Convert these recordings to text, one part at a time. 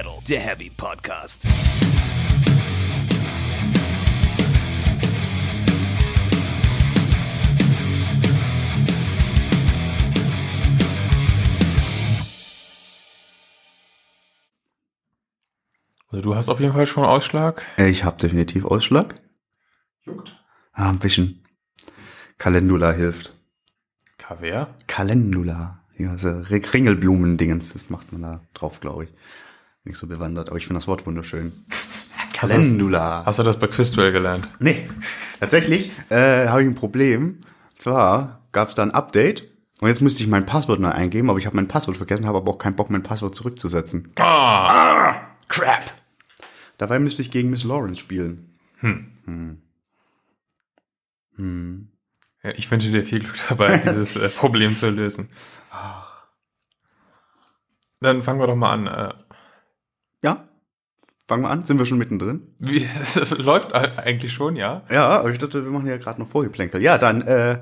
Metal, der Heavy Podcast. Also du hast auf jeden Fall schon Ausschlag. Äh, Ich habe definitiv Ausschlag. Juckt. Ah, ein bisschen. Calendula hilft. Kaviar? Calendula. Ja, so Ri- Ringelblumen-Dingens, das macht man da drauf, glaube ich. Nicht so bewandert, aber ich finde das Wort wunderschön. Calendula. Hast du das bei Quizduell gelernt? Nee, tatsächlich äh, habe ich ein Problem. Und zwar gab es da ein Update und jetzt müsste ich mein Passwort neu eingeben, aber ich habe mein Passwort vergessen, habe aber auch keinen Bock, mein Passwort zurückzusetzen. Ah! Crap! Dabei müsste ich gegen Miss Lawrence spielen. Hm. Ja, ich wünsche dir viel Glück dabei, dieses äh, Problem zu lösen. Dann fangen wir doch mal an. Äh? Fangen wir an? Sind wir schon mittendrin? wie, es, läuft eigentlich schon, ja? Ja, aber ich dachte, wir machen ja gerade noch Vorgeplänkel. Ja, dann, äh,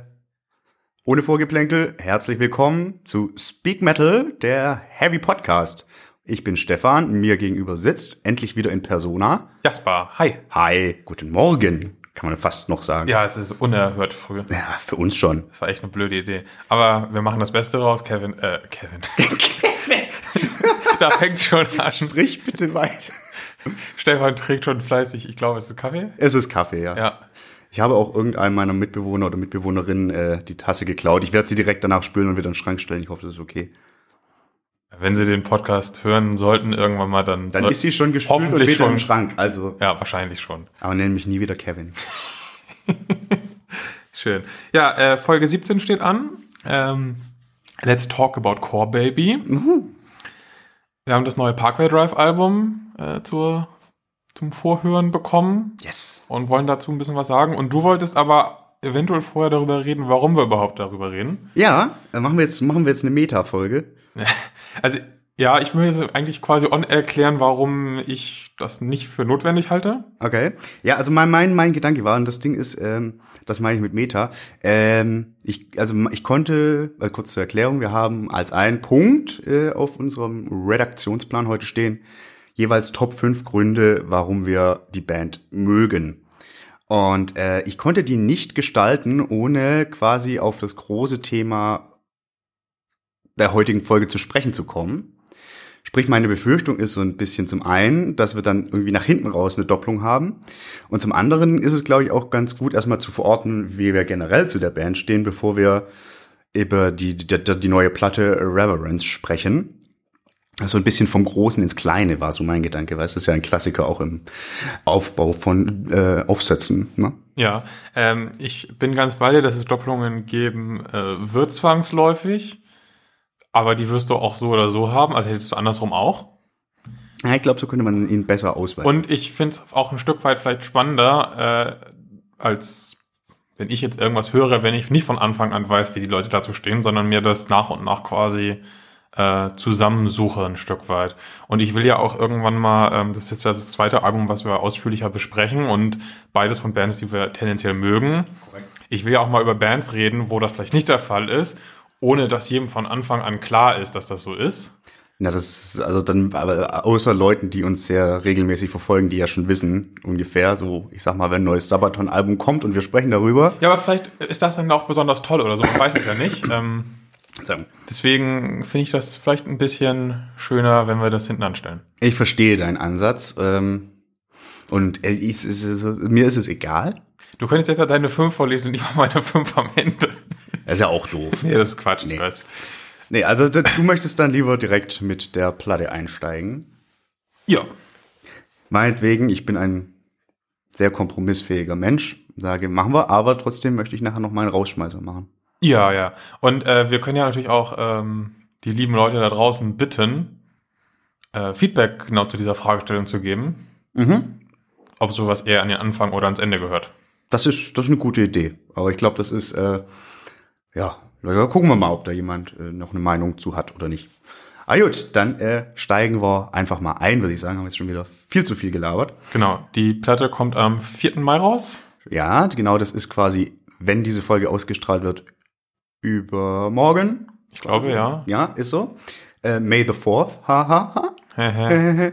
ohne Vorgeplänkel, herzlich willkommen zu Speak Metal, der Heavy Podcast. Ich bin Stefan, mir gegenüber sitzt, endlich wieder in Persona. Jasper, hi. Hi, guten Morgen, kann man fast noch sagen. Ja, es ist unerhört früh. Ja, für uns schon. Das war echt eine blöde Idee. Aber wir machen das Beste raus, Kevin. Äh, Kevin. da fängt schon an. Sprich bitte weiter. Stefan trägt schon fleißig, ich glaube, es ist Kaffee. Es ist Kaffee, ja. Ja. Ich habe auch irgendeinem meiner Mitbewohner oder Mitbewohnerin äh, die Tasse geklaut. Ich werde sie direkt danach spülen und wieder in den Schrank stellen. Ich hoffe, das ist okay. Wenn Sie den Podcast hören sollten, irgendwann mal, dann. Dann ist sie schon gespült und wieder im Schrank. Also, Ja, wahrscheinlich schon. aber nenn mich nie wieder Kevin. Schön. Ja, äh, Folge 17 steht an. Ähm, Let's Talk About Core Baby. Wir haben das neue Parkway Drive Album äh, zur, zum Vorhören bekommen Yes. und wollen dazu ein bisschen was sagen. Und du wolltest aber eventuell vorher darüber reden, warum wir überhaupt darüber reden. Ja, machen wir jetzt, machen wir jetzt eine Meta-Folge. Also, ja, ich will jetzt eigentlich quasi on erklären, warum ich das nicht für notwendig halte. Okay. Ja, also mein, mein, mein Gedanke war, und das Ding ist, ähm, das meine ich mit Meta, ähm, ich, also ich konnte, also kurz zur Erklärung, wir haben als einen Punkt äh, auf unserem Redaktionsplan heute stehen, jeweils Top 5 Gründe, warum wir die Band mögen. Und äh, ich konnte die nicht gestalten, ohne quasi auf das große Thema der heutigen Folge zu sprechen zu kommen. Sprich, meine Befürchtung ist so ein bisschen zum einen, dass wir dann irgendwie nach hinten raus eine Doppelung haben. Und zum anderen ist es, glaube ich, auch ganz gut, erstmal zu verorten, wie wir generell zu der Band stehen, bevor wir über die, die, die neue Platte Reverence sprechen. Also ein bisschen vom Großen ins Kleine war so mein Gedanke, weil es ist ja ein Klassiker auch im Aufbau von äh, Aufsätzen. Ne? Ja, ähm, ich bin ganz bei dir, dass es Doppelungen geben äh, wird zwangsläufig, aber die wirst du auch so oder so haben, also hättest du andersrum auch. Ja, ich glaube, so könnte man ihn besser auswählen. Und ich finde es auch ein Stück weit vielleicht spannender, äh, als wenn ich jetzt irgendwas höre, wenn ich nicht von Anfang an weiß, wie die Leute dazu stehen, sondern mir das nach und nach quasi äh, zusammensuche ein Stück weit. Und ich will ja auch irgendwann mal, ähm, das ist jetzt ja das zweite Album, was wir ausführlicher besprechen und beides von Bands, die wir tendenziell mögen. Ich will ja auch mal über Bands reden, wo das vielleicht nicht der Fall ist, ohne dass jedem von Anfang an klar ist, dass das so ist. Na, das ist, also dann, aber außer Leuten, die uns sehr regelmäßig verfolgen, die ja schon wissen, ungefähr, so, ich sag mal, wenn ein neues Sabaton-Album kommt und wir sprechen darüber. Ja, aber vielleicht ist das dann auch besonders toll oder so, man weiß es ja nicht. Ähm, Deswegen finde ich das vielleicht ein bisschen schöner, wenn wir das hinten anstellen. Ich verstehe deinen Ansatz, ähm, und äh, ich, es ist, mir ist es egal. Du könntest jetzt ja deine 5 vorlesen und ich mache meine 5 am Ende. Das ist ja auch doof. Nee, das ist Quatsch, Nee. ich weiß. Nee, also du möchtest dann lieber direkt mit der Platte einsteigen. Ja. Meinetwegen, ich bin ein sehr kompromissfähiger Mensch, sage, machen wir, aber trotzdem möchte ich nachher noch mal einen Rausschmeißer machen. Ja, ja. Und äh, wir können ja natürlich auch ähm, die lieben Leute da draußen bitten, äh, Feedback genau zu dieser Fragestellung zu geben. Ob sowas eher an den Anfang oder ans Ende gehört. Das ist, das ist eine gute Idee. Aber ich glaube, das ist, äh, ja, ja, gucken wir mal, ob da jemand äh, noch eine Meinung zu hat oder nicht. Ah gut, dann äh, steigen wir einfach mal ein, würde ich sagen. Haben jetzt schon wieder viel zu viel gelabert. Genau. Die Platte kommt am 4. Mai raus. Ja, genau, das ist quasi, wenn diese Folge ausgestrahlt wird, übermorgen. Ich glaube, ja. Ja, ist so. Äh, May the 4th, ha, ha, ha.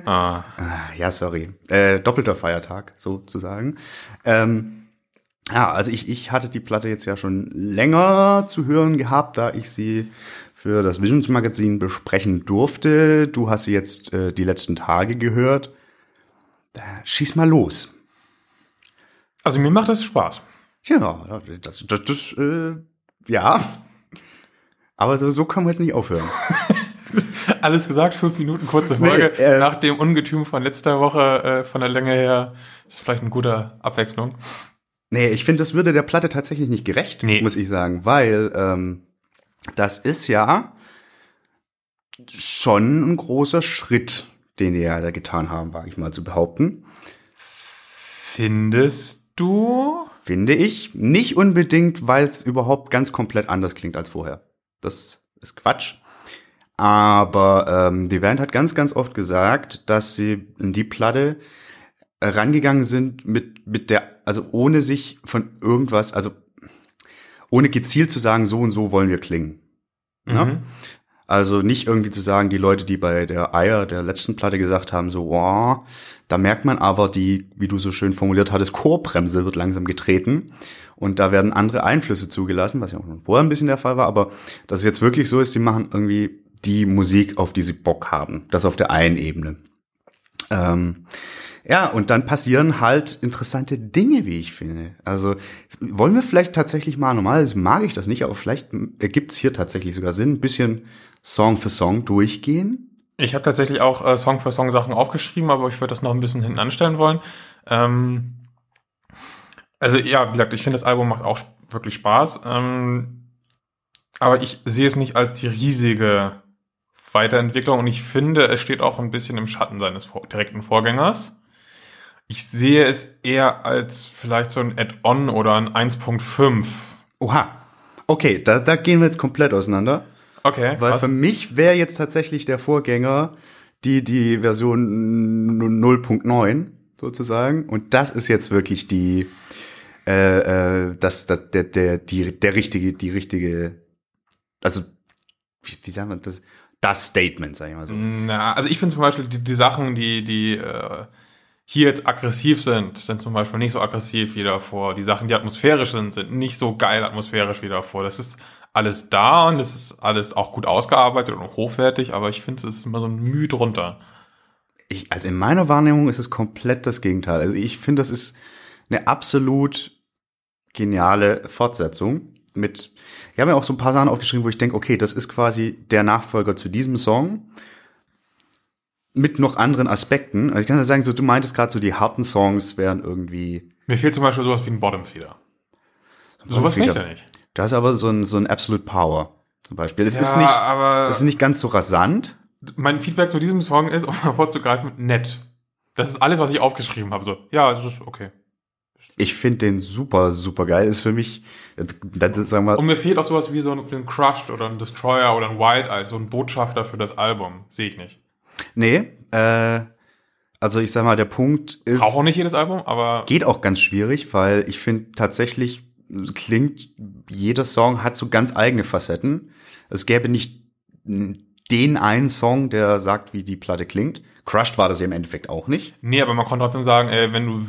ah. Ah, Ja, sorry. Äh, doppelter Feiertag, sozusagen. Ähm, ja, also ich, ich hatte die Platte jetzt ja schon länger zu hören gehabt, da ich sie für das Visions Magazin besprechen durfte. Du hast sie jetzt äh, die letzten Tage gehört. Schieß mal los. Also mir macht das Spaß. Ja, das, das, das äh, ja. Aber so, so können wir jetzt nicht aufhören. Alles gesagt, fünf Minuten kurze Folge. Nee, äh, Nach dem Ungetüm von letzter Woche, äh, von der Länge her, ist vielleicht eine gute Abwechslung. Nee, ich finde, das würde der Platte tatsächlich nicht gerecht, Nee. muss ich sagen, weil ähm, das ist ja schon ein großer Schritt, den die ja da getan haben, wage ich mal zu behaupten. Findest du? Finde ich. Nicht unbedingt, weil es überhaupt ganz komplett anders klingt als vorher. Das ist Quatsch. Aber ähm, die Band hat ganz, ganz oft gesagt, dass sie in die Platte rangegangen sind mit, mit der, also ohne sich von irgendwas, also ohne gezielt zu sagen, so und so wollen wir klingen. Mhm. Also nicht irgendwie zu sagen, die Leute, die bei der Eier der letzten Platte gesagt haben, so, wow, da merkt man aber die, wie du so schön formuliert hattest, Chorbremse wird langsam getreten und da werden andere Einflüsse zugelassen, was ja auch schon vorher ein bisschen der Fall war, aber dass es jetzt wirklich so ist, sie machen irgendwie die Musik, auf die sie Bock haben. Das auf der einen Ebene. Ähm, ja, und dann passieren halt interessante Dinge, wie ich finde. Also wollen wir vielleicht tatsächlich mal, normalerweise mag ich das nicht, aber vielleicht ergibt es hier tatsächlich sogar Sinn, ein bisschen Song für Song durchgehen. Ich habe tatsächlich auch äh, Song für Song Sachen aufgeschrieben, aber ich würde das noch ein bisschen hinten anstellen wollen. Ähm, also ja, wie gesagt, ich finde das Album macht auch wirklich Spaß. Ähm, aber ich sehe es nicht als die riesige Weiterentwicklung und ich finde, es steht auch ein bisschen im Schatten seines direkten Vorgängers. Ich sehe es eher als vielleicht so ein Add-on oder ein 1.5. Oha. Okay, da, da gehen wir jetzt komplett auseinander. Okay, Weil was? für mich wäre jetzt tatsächlich der Vorgänger die, die Version 0.9 sozusagen. Und das ist jetzt wirklich die, äh, äh, das, das, der, der, die, der richtige, die richtige, also, wie, wie sagen wir das? Das Statement, sag ich mal so. Na, also ich finde zum Beispiel die, die Sachen, die, die äh, hier jetzt aggressiv sind, sind zum Beispiel nicht so aggressiv wie davor. Die Sachen, die atmosphärisch sind, sind nicht so geil atmosphärisch wie davor. Das ist alles da und es ist alles auch gut ausgearbeitet und hochwertig, aber ich finde, es ist immer so ein Mühe drunter. Ich, also in meiner Wahrnehmung ist es komplett das Gegenteil. Also ich finde, das ist eine absolut geniale Fortsetzung mit, ich habe mir auch so ein paar Sachen aufgeschrieben, wo ich denke, okay, das ist quasi der Nachfolger zu diesem Song mit noch anderen Aspekten. Also ich kann ja sagen, so du meintest gerade so die harten Songs wären irgendwie, Mir fehlt zum Beispiel sowas wie ein Bottom Feeder. Sowas finde ich ja nicht. das ist aber so ein, so ein Absolute Power zum Beispiel. Es Ja, ist nicht, aber es ist nicht ganz so rasant. mein Feedback zu diesem Song ist, um mal vorzugreifen, nett. Das ist alles, was ich aufgeschrieben habe. So, ja, es ist okay. Ich finde den super, super geil. Ist für mich, das, das ist, sagen wir, Und mir fehlt auch sowas wie so ein, wie ein Crushed oder ein Destroyer oder ein Wild Eye, so ein Botschafter für das Album. Sehe ich nicht. Nee, äh, also ich sag mal, der Punkt ist, Braucht auch nicht jedes Album, aber geht auch ganz schwierig, weil ich finde tatsächlich klingt, jeder Song hat so ganz eigene Facetten. Es gäbe nicht den einen Song, der sagt, wie die Platte klingt. Crushed war das ja im Endeffekt auch nicht. nee, aber man konnte trotzdem sagen, äh, wenn du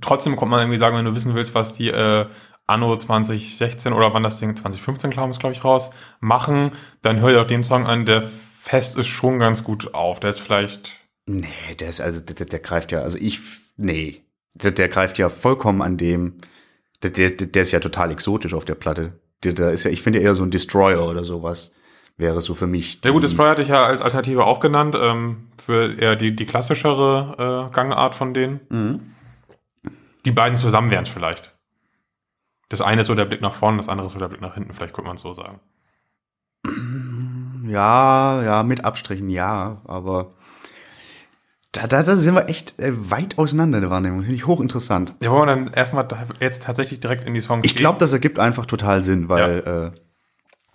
trotzdem kommt man irgendwie sagen, wenn du wissen willst, was die äh, Anno 2016 oder wann das Ding 2015 kam es glaube ich raus machen, dann hör dir doch den Song an, der fest ist schon ganz gut auf. Der ist vielleicht Nee, der ist also, der, der greift ja, also ich, nee, der, der greift ja vollkommen an dem, der, der, der ist ja total exotisch auf der Platte. Der, der ist ja, ich finde eher so ein Destroyer oder sowas wäre so für mich. Der gute die- Destroyer hatte ich ja als Alternative auch genannt, ähm, für eher die, die klassischere äh, Gangart von denen. Mhm. Die beiden zusammen wären es vielleicht. Das eine ist so der Blick nach vorne, das andere ist so der Blick nach hinten, vielleicht könnte man es so sagen. Ja, ja, mit Abstrichen, ja, aber da, da, da sind wir echt äh, weit auseinander in der Wahrnehmung. Finde ich hochinteressant. Ja, wollen wir dann erstmal jetzt tatsächlich direkt in die Songs Ich glaube, das ergibt einfach total Sinn, weil äh,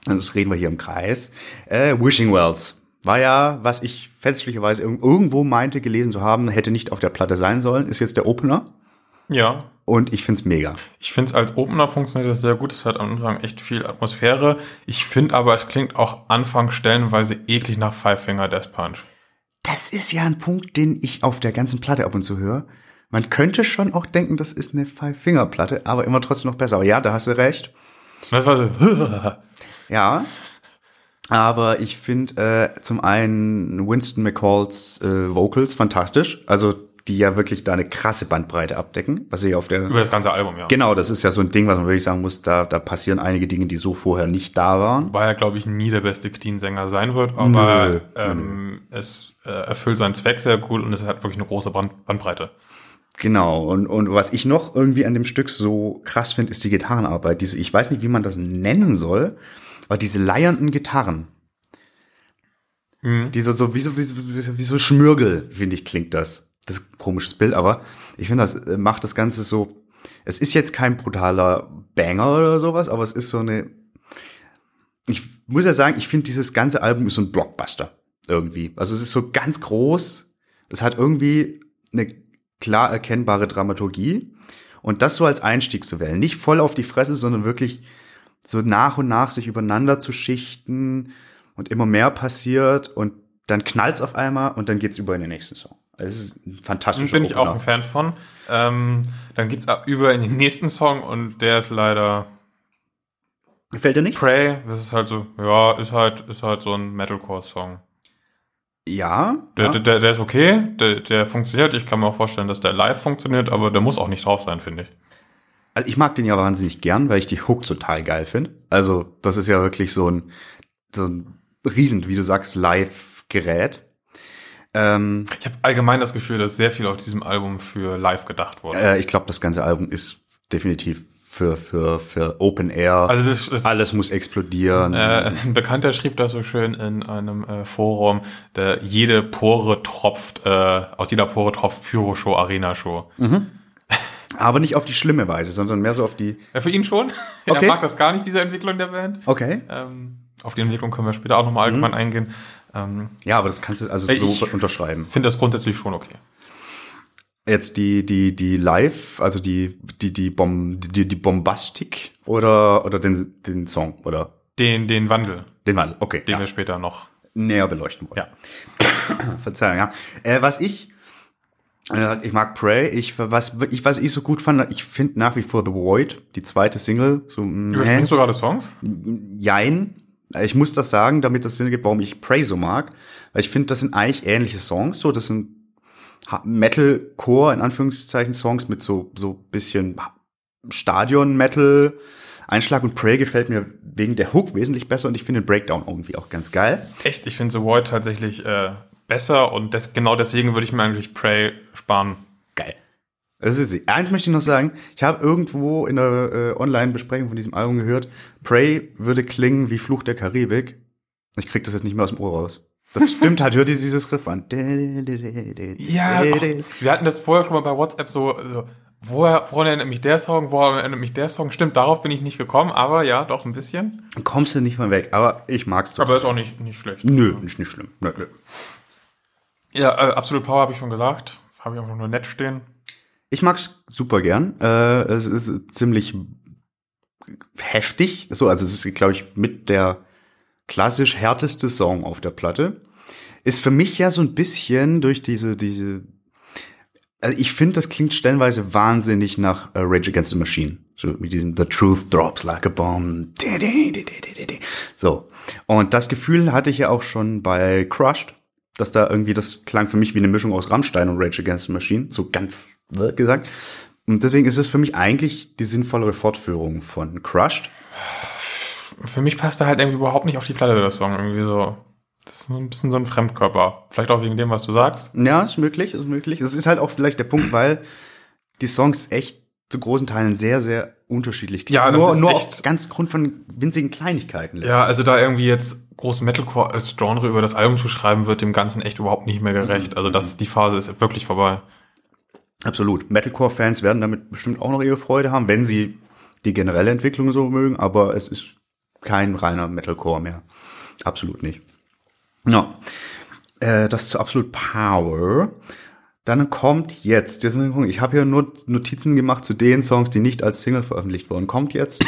das reden wir hier im Kreis. Äh, Wishing Wells war ja, was ich fälschlicherweise irg- irgendwo meinte gelesen zu haben, hätte nicht auf der Platte sein sollen, ist jetzt der Opener Ja, und ich find's mega. ich finde es als Opener funktioniert das sehr gut. Es hat am Anfang echt viel Atmosphäre. Ich finde aber, es klingt auch Anfang stellenweise eklig nach Five Finger Death Punch. Das ist ja ein Punkt, den ich auf der ganzen Platte ab und zu höre. Man könnte schon auch denken, das ist eine Five-Finger-Platte, aber immer trotzdem noch besser. Aber ja, da hast du recht. Das war so. Ja. Aber ich finde äh, zum einen Winston McCalls äh, Vocals fantastisch. Also die ja wirklich da eine krasse Bandbreite abdecken, was sie auf der Über das ganze Album, ja. Genau, das ist ja so ein Ding, was man wirklich sagen muss, da, da passieren einige Dinge, die so vorher nicht da waren. Weil er, glaube ich, nie der beste Clean-Sänger sein wird, aber Nö, ähm, es äh, erfüllt seinen Zweck sehr gut und es hat wirklich eine große Band Bandbreite. Genau, und, und was ich noch irgendwie an dem Stück so krass finde, ist die Gitarrenarbeit. Diese, ich weiß nicht, wie man das nennen soll, aber diese leiernden Gitarren. Die so, so, wie so, wie so, wie so, wie so Schmürgel, finde ich, klingt das. Das ist ein komisches Bild, aber ich finde, das äh, macht das Ganze so, es ist jetzt kein brutaler Banger oder sowas, aber es ist so eine, ich muss ja sagen, ich finde, dieses ganze Album ist so ein Blockbuster irgendwie. Also es ist so ganz groß, es hat irgendwie eine klar erkennbare Dramaturgie und das so als Einstieg zu wählen. Nicht voll auf die Fresse, sondern wirklich so nach und nach sich übereinander zu schichten und immer mehr passiert und dann knallt's auf einmal und dann geht's über in den nächsten Song. Es ist ein fantastischer Bin ich auch Opener. ein Fan von. Ähm, dann geht's ab über in den nächsten Song und der ist leider Gefällt dir nicht? Prey. Das ist halt so, ja, ist halt, ist halt so ein Metalcore-Song. Ja. Der, ja. der, der ist okay, der, der funktioniert. Ich kann mir auch vorstellen, dass der live funktioniert, aber der muss auch nicht drauf sein, finde ich. Also ich mag den ja wahnsinnig gern, weil ich die Hook total geil finde. Also das ist ja wirklich so ein, so ein riesen, wie du sagst, Live-Gerät. Ähm, Ich habe allgemein das Gefühl, dass sehr viel auf diesem Album für live gedacht wurde. äh, ich glaube, das ganze Album ist definitiv für, für, für Open Air. Also das, das Alles muss explodieren. Äh, ein Bekannter schrieb das so schön in einem äh, Forum, der jede Pore tropft, äh, aus jeder Pore tropft Pyro-Show, Arena-Show. Aber nicht auf die schlimme Weise, sondern mehr so auf die. Ja, für ihn schon. Okay. Er mag das gar nicht, diese Entwicklung der Band. Okay. Ähm, auf die Entwicklung können wir später auch nochmal allgemein eingehen. Ähm, Ja, aber das kannst du also Ey, so ich- unterschreiben. finde das grundsätzlich schon okay. Jetzt die, die, die Live, also die, die, die, Bom, die, die Bombastik oder, oder den, den Song oder Den, den Wandel, den Wandel. Okay. den ja. wir später noch. näher beleuchten wollen. Ja. Verzeihung, ja. Äh, was ich, äh, ich mag Prey, ich, was, ich, was ich so gut fand, ich finde nach wie vor The Void, die zweite Single, so, Überspringst du gerade Songs? jein. Ich muss das sagen, damit das Sinn gibt, warum ich Prey so mag. Weil ich finde, das sind eigentlich ähnliche Songs, so, das sind Metalcore, in Anführungszeichen, Songs mit so, so bisschen Stadion-Metal. Einschlag und Prey gefällt mir wegen der Hook wesentlich besser und ich finde den Breakdown irgendwie auch ganz geil. Echt, ich finde The Void tatsächlich äh, besser und des, genau deswegen würde ich mir eigentlich Prey sparen. Das ist sie. Eins möchte ich noch sagen. Ich habe irgendwo in der äh, Online-Besprechung von diesem Album gehört, Prey würde klingen wie Fluch der Karibik. Ich krieg das jetzt nicht mehr aus dem Ohr raus. Das stimmt halt, hört ihr dieses Riff an. Ja, auch, wir hatten das vorher schon mal bei WhatsApp so, so woher, woran erinnert mich der Song, woran erinnert mich der Song? Stimmt, darauf bin ich nicht gekommen, aber ja, doch ein bisschen. Kommst du nicht mal weg, aber ich mag's total. Aber ist auch nicht, nicht schlecht. Nö, ist nicht schlimm. Nö. Ja, äh, Absolute Power habe ich schon gesagt. Habe ich einfach nur nett stehen. Ich mag's super gern. Äh, es ist ziemlich heftig. So, also es ist, glaube ich, mit der klassisch härteste Song auf der Platte. Ist für mich ja so ein bisschen durch diese, diese, also ich finde, das klingt stellenweise wahnsinnig nach äh, Rage Against the Machine. So mit diesem The Truth Drops Like a Bomb. So. Und das Gefühl hatte ich ja auch schon bei Crushed, dass da irgendwie, das klang für mich wie eine Mischung aus Rammstein und Rage Against the Machine. So ganz gesagt. Und deswegen ist es für mich eigentlich die sinnvollere Fortführung von Crushed. Für mich passt er halt irgendwie überhaupt nicht auf die Platte, der Song. Irgendwie so. Das ist ein bisschen so ein Fremdkörper. Vielleicht auch wegen dem, was du sagst. Ja, ist möglich, ist möglich. Das ist halt auch vielleicht der Punkt, weil die Songs echt zu großen Teilen sehr, sehr unterschiedlich klingen. Ja, das nur, ist nur echt- auf ganz Grund von winzigen Kleinigkeiten. Ja, also da irgendwie jetzt groß Metalcore als Genre über das Album zu schreiben, wird dem Ganzen echt überhaupt nicht mehr gerecht. Also das, die Phase ist wirklich vorbei. Absolut. Metalcore-Fans werden damit bestimmt auch noch ihre Freude haben, wenn sie die generelle Entwicklung so mögen, aber es ist kein reiner Metalcore mehr. Absolut nicht. Ja. Äh, das zu Absolute Power. Dann kommt jetzt, jetzt muss ich gucken, ich habe hier nur Notizen gemacht zu den Songs, die nicht als Single veröffentlicht wurden. Kommt jetzt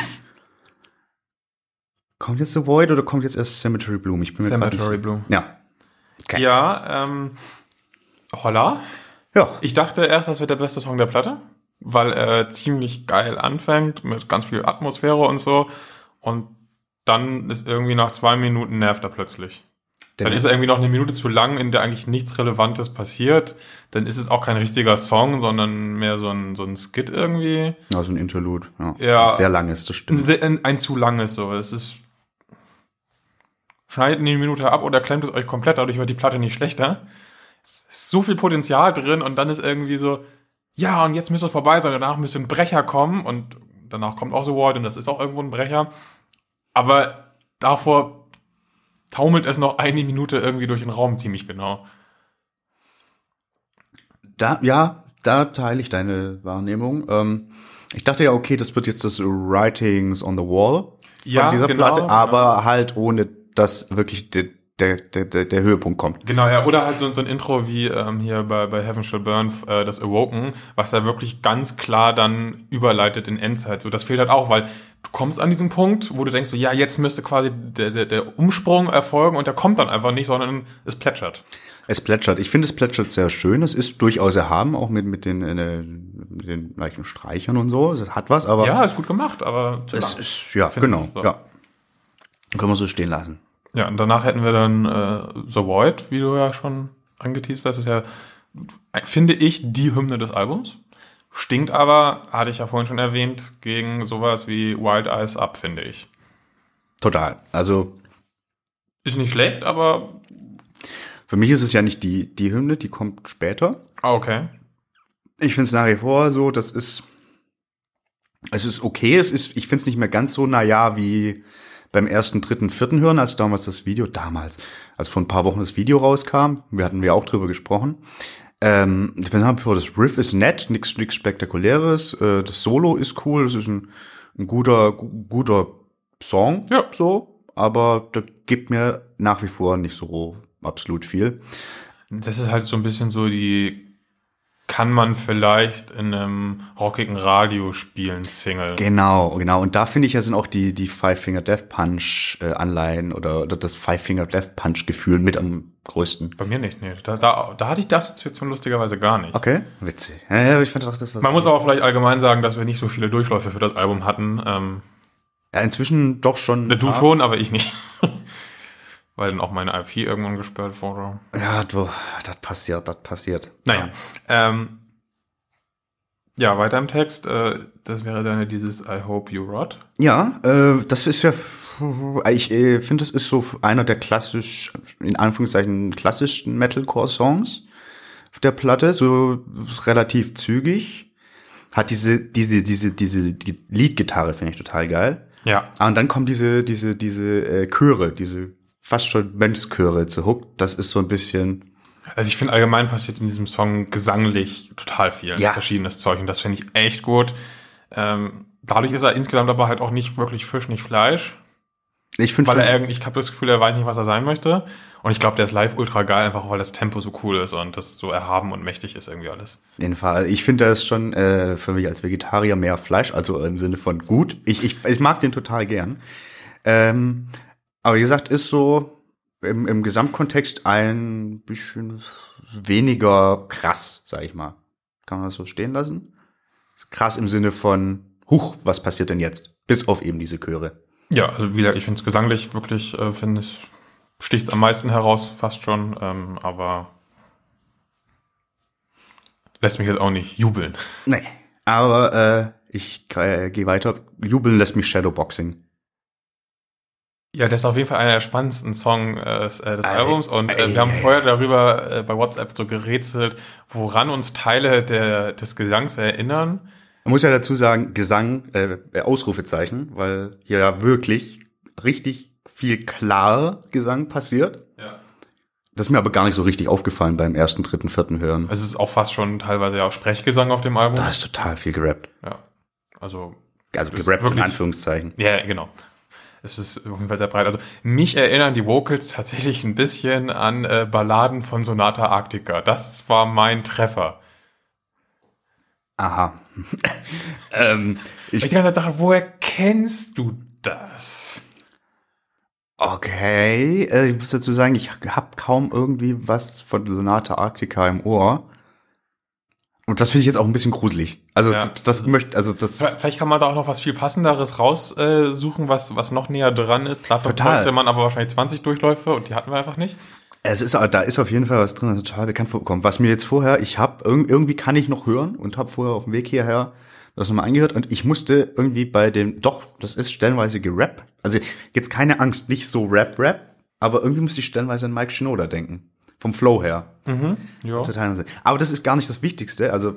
Kommt jetzt The Void oder kommt jetzt erst Cemetery Bloom? Ich bin mir grad Cemetery Blue. Ja. Okay. Ja, ähm, Holla. Ja, Ich dachte erst, das wird der beste Song der Platte, weil er ziemlich geil anfängt mit ganz viel Atmosphäre und so. Und dann ist irgendwie nach zwei Minuten nervt er plötzlich. Dann ist er irgendwie noch eine Minute zu lang, in der eigentlich nichts Relevantes passiert. Dann ist es auch kein richtiger Song, sondern mehr so ein, so ein Skit irgendwie. ja so ein Interlude. Ja. Ja. Sehr lang ist das stimmt. ein, ein zu langes so. Es ist. Schneidet die Minute ab oder klemmt es euch komplett, dadurch wird die Platte nicht schlechter. So viel Potenzial drin und dann ist irgendwie so, ja, und jetzt müsste es vorbei sein, danach müsste ein Brecher kommen und danach kommt auch The Ward und das ist auch irgendwo ein Brecher. Aber davor taumelt es noch eine Minute irgendwie durch den Raum ziemlich genau. Da, ja, da teile ich deine Wahrnehmung. Ähm, ich dachte ja, okay, das wird jetzt das Writings on the Wall von Ja, dieser genau, Platte, genau. aber halt ohne, dass wirklich der, der, der, der, der Höhepunkt kommt. Genau, ja, oder halt so, so ein Intro wie ähm, hier bei, bei Heaven Shall Burn, äh, das Awoken, was da wirklich ganz klar dann überleitet in Endzeit. So, das fehlt halt auch, weil du kommst an diesen Punkt, wo du denkst, so, ja, jetzt müsste quasi der, der, der Umsprung erfolgen und der kommt dann einfach nicht, sondern es plätschert. Es plätschert. Ich finde, es plätschert sehr schön. Es ist durchaus erhaben, auch mit, mit, den, äh, mit den leichten Streichern und so. Es hat was, aber Ja, ist gut gemacht, aber es lang. ist, ja, genau, so. ja. Können wir so stehen lassen. Ja, und danach hätten wir dann äh, The Void, wie du ja schon angeteased hast. Das ist ja, finde ich, die Hymne des Albums. Stinkt aber, hatte ich ja vorhin schon erwähnt, gegen sowas wie Wild Eyes Up, finde ich. Total. Also, Ist nicht schlecht, aber. für mich ist es ja nicht die, die Hymne, die kommt später. Ah, okay. Ich finde es nach wie vor so, das ist, es ist okay, es ist, ich finde es nicht mehr ganz so naja wie beim ersten, dritten, vierten Hören, als damals das Video, damals, als vor ein paar Wochen das Video rauskam, wir hatten wir auch drüber gesprochen. Ähm, ich finde nach wie vor, das Riff ist nett, nichts nix Spektakuläres, äh, das Solo ist cool, es ist ein, ein guter, gu- guter Song, Ja. so, aber der gibt mir nach wie vor nicht so absolut viel. Das ist halt so ein bisschen so die. Kann man vielleicht in einem rockigen Radio spielen, Single. Genau, genau. Und da finde ich ja sind auch die, die Five Finger Death Punch äh, Anleihen oder, oder das Five Finger Death Punch Gefühl mit am größten. Bei mir nicht, nee. Da, da, da hatte ich das jetzt lustigerweise gar nicht. Okay, witzig. Ja, ja, ich fand auch das was. Man muss aber vielleicht allgemein sagen, dass wir nicht so viele Durchläufe für das Album hatten. Ähm, ja, inzwischen doch schon. du schon, aber ich nicht. Weil dann auch meine IP irgendwann gesperrt wurde. Ja, du, das passiert, das passiert. Naja. Ähm, ja, weiter im Text. Äh, das wäre dann dieses I hope you rot. Ja, äh, das ist ja, ich äh, finde, das ist so einer der klassisch, in Anführungszeichen klassischsten Metalcore-Songs auf der Platte, so relativ zügig. Hat diese, diese, diese, diese die Leadgitarre finde ich total geil. Ja. Ah, und dann kommen diese, diese, diese äh, Chöre, diese fast schon Mönchschöre zu Hook. Das ist so ein bisschen, Also ich finde allgemein passiert in diesem Song gesanglich total viel. Ja. Verschiedenes Zeug. Und das finde ich echt gut. Ähm, dadurch ist er insgesamt aber halt auch nicht wirklich Fisch, nicht Fleisch. ich finde Weil er irgendwie, ich habe das Gefühl, er weiß nicht, was er sein möchte. Und ich glaube, der ist live ultra geil, einfach weil das Tempo so cool ist und das so erhaben und mächtig ist irgendwie alles. auf jeden Fall. Ich finde, er ist schon äh, für mich als Vegetarier mehr Fleisch, also im Sinne von gut. Ich, ich, ich mag den total gern. Ähm, aber wie gesagt, ist so im, im Gesamtkontext ein bisschen weniger krass, sag ich mal. Kann man das so stehen lassen? Krass im Sinne von, huch, was passiert denn jetzt? Bis auf eben diese Chöre. Ja, also wie gesagt, ich finde es gesanglich wirklich, äh, finde ich, sticht am meisten heraus, fast schon. Ähm, aber lässt mich jetzt auch nicht jubeln. Nee. Aber äh, ich äh, gehe weiter. Jubeln lässt mich Shadowboxing. Ja, das ist auf jeden Fall einer der spannendsten Songs äh, des äh, Albums und äh, wir haben vorher darüber äh, bei WhatsApp so gerätselt, woran uns Teile der, des Gesangs erinnern. Man muss ja dazu sagen, Gesang, äh, Ausrufezeichen, weil hier ja wirklich richtig viel klar Gesang passiert. Ja. Das ist mir aber gar nicht so richtig aufgefallen beim ersten, dritten, vierten Hören. Es ist auch fast schon teilweise ja auch Sprechgesang auf dem Album. Da ist total viel gerappt. Ja. Also, Also gerappt in wirklich- Anführungszeichen. ja, genau. Es ist auf jeden Fall sehr breit. Also, mich erinnern die Vocals tatsächlich ein bisschen an äh, Balladen von Sonata Arctica. Das war mein Treffer. Aha. ähm, Ich ich, dachte, woher kennst du das? Okay, äh, ich muss dazu sagen, ich habe kaum irgendwie was von Sonata Arctica im Ohr. Und das finde ich jetzt auch ein bisschen gruselig. Also Ja. das, das möchte, also das Vielleicht kann man da auch noch was viel passenderes raussuchen, was, was noch näher dran ist. Dafür Total. bräuchte man aber wahrscheinlich 20 Durchläufe und die hatten wir einfach nicht. Es ist, da ist auf jeden Fall was drin, das ist total bekannt vorgekommen. Was mir jetzt vorher, ich habe irgendwie kann ich noch hören und habe vorher auf dem Weg hierher das nochmal angehört und ich musste irgendwie bei dem, doch, das ist stellenweise gerap. Also jetzt keine Angst, nicht so Rap-Rap, aber irgendwie musste ich stellenweise an Mike Shinoda denken. Vom Flow her. Ja. Total. Sinn. Aber das ist gar nicht das Wichtigste. Also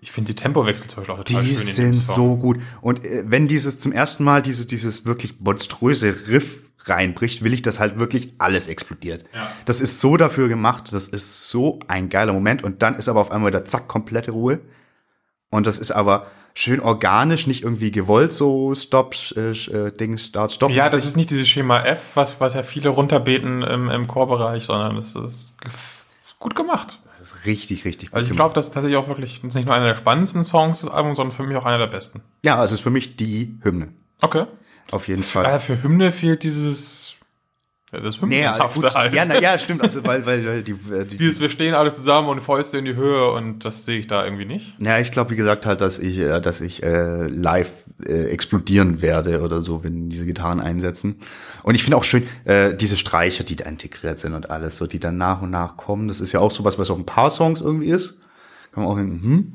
Ich finde die Tempowechsel zum Beispiel auch total die schön. in sind so gut. Und äh, wenn dieses zum ersten Mal dieses, dieses wirklich monströse Riff reinbricht, will ich, dass halt wirklich alles explodiert. Ja. Das ist so dafür gemacht, das ist so ein geiler Moment und dann ist aber auf einmal wieder zack, komplette Ruhe. Und das ist aber schön organisch, nicht irgendwie gewollt, so Stop, äh, äh, Ding, Start, Stop. Ja, das ist nicht dieses Schema F, was, was ja viele runterbeten im, im Chorbereich, sondern das ist, ist gut gemacht. Das ist richtig, richtig gut Also ich glaube, das ist tatsächlich auch wirklich das ist nicht nur einer der spannendsten Songs des Albums, sondern für mich auch einer der besten. Ja, es ist für mich die Hymne. Okay. Auf jeden Fall. Äh, für Hymne fehlt dieses, ja, das Nee, Hymnenhafte gut. halt. ja, na, ja, stimmt. Also, weil, weil, weil die, äh, die, Dieses, wir stehen alle zusammen und Fäuste in die Höhe und das sehe ich da irgendwie nicht. Ja, ich glaube, wie gesagt, halt, dass ich, äh, dass ich äh, live äh, explodieren werde oder so, wenn diese Gitarren einsetzen. Und ich finde auch schön, äh, diese Streicher, die da integriert sind und alles, so die dann nach und nach kommen. Das ist ja auch sowas, was auf ein paar Songs irgendwie ist. Kann man auch hin, hm,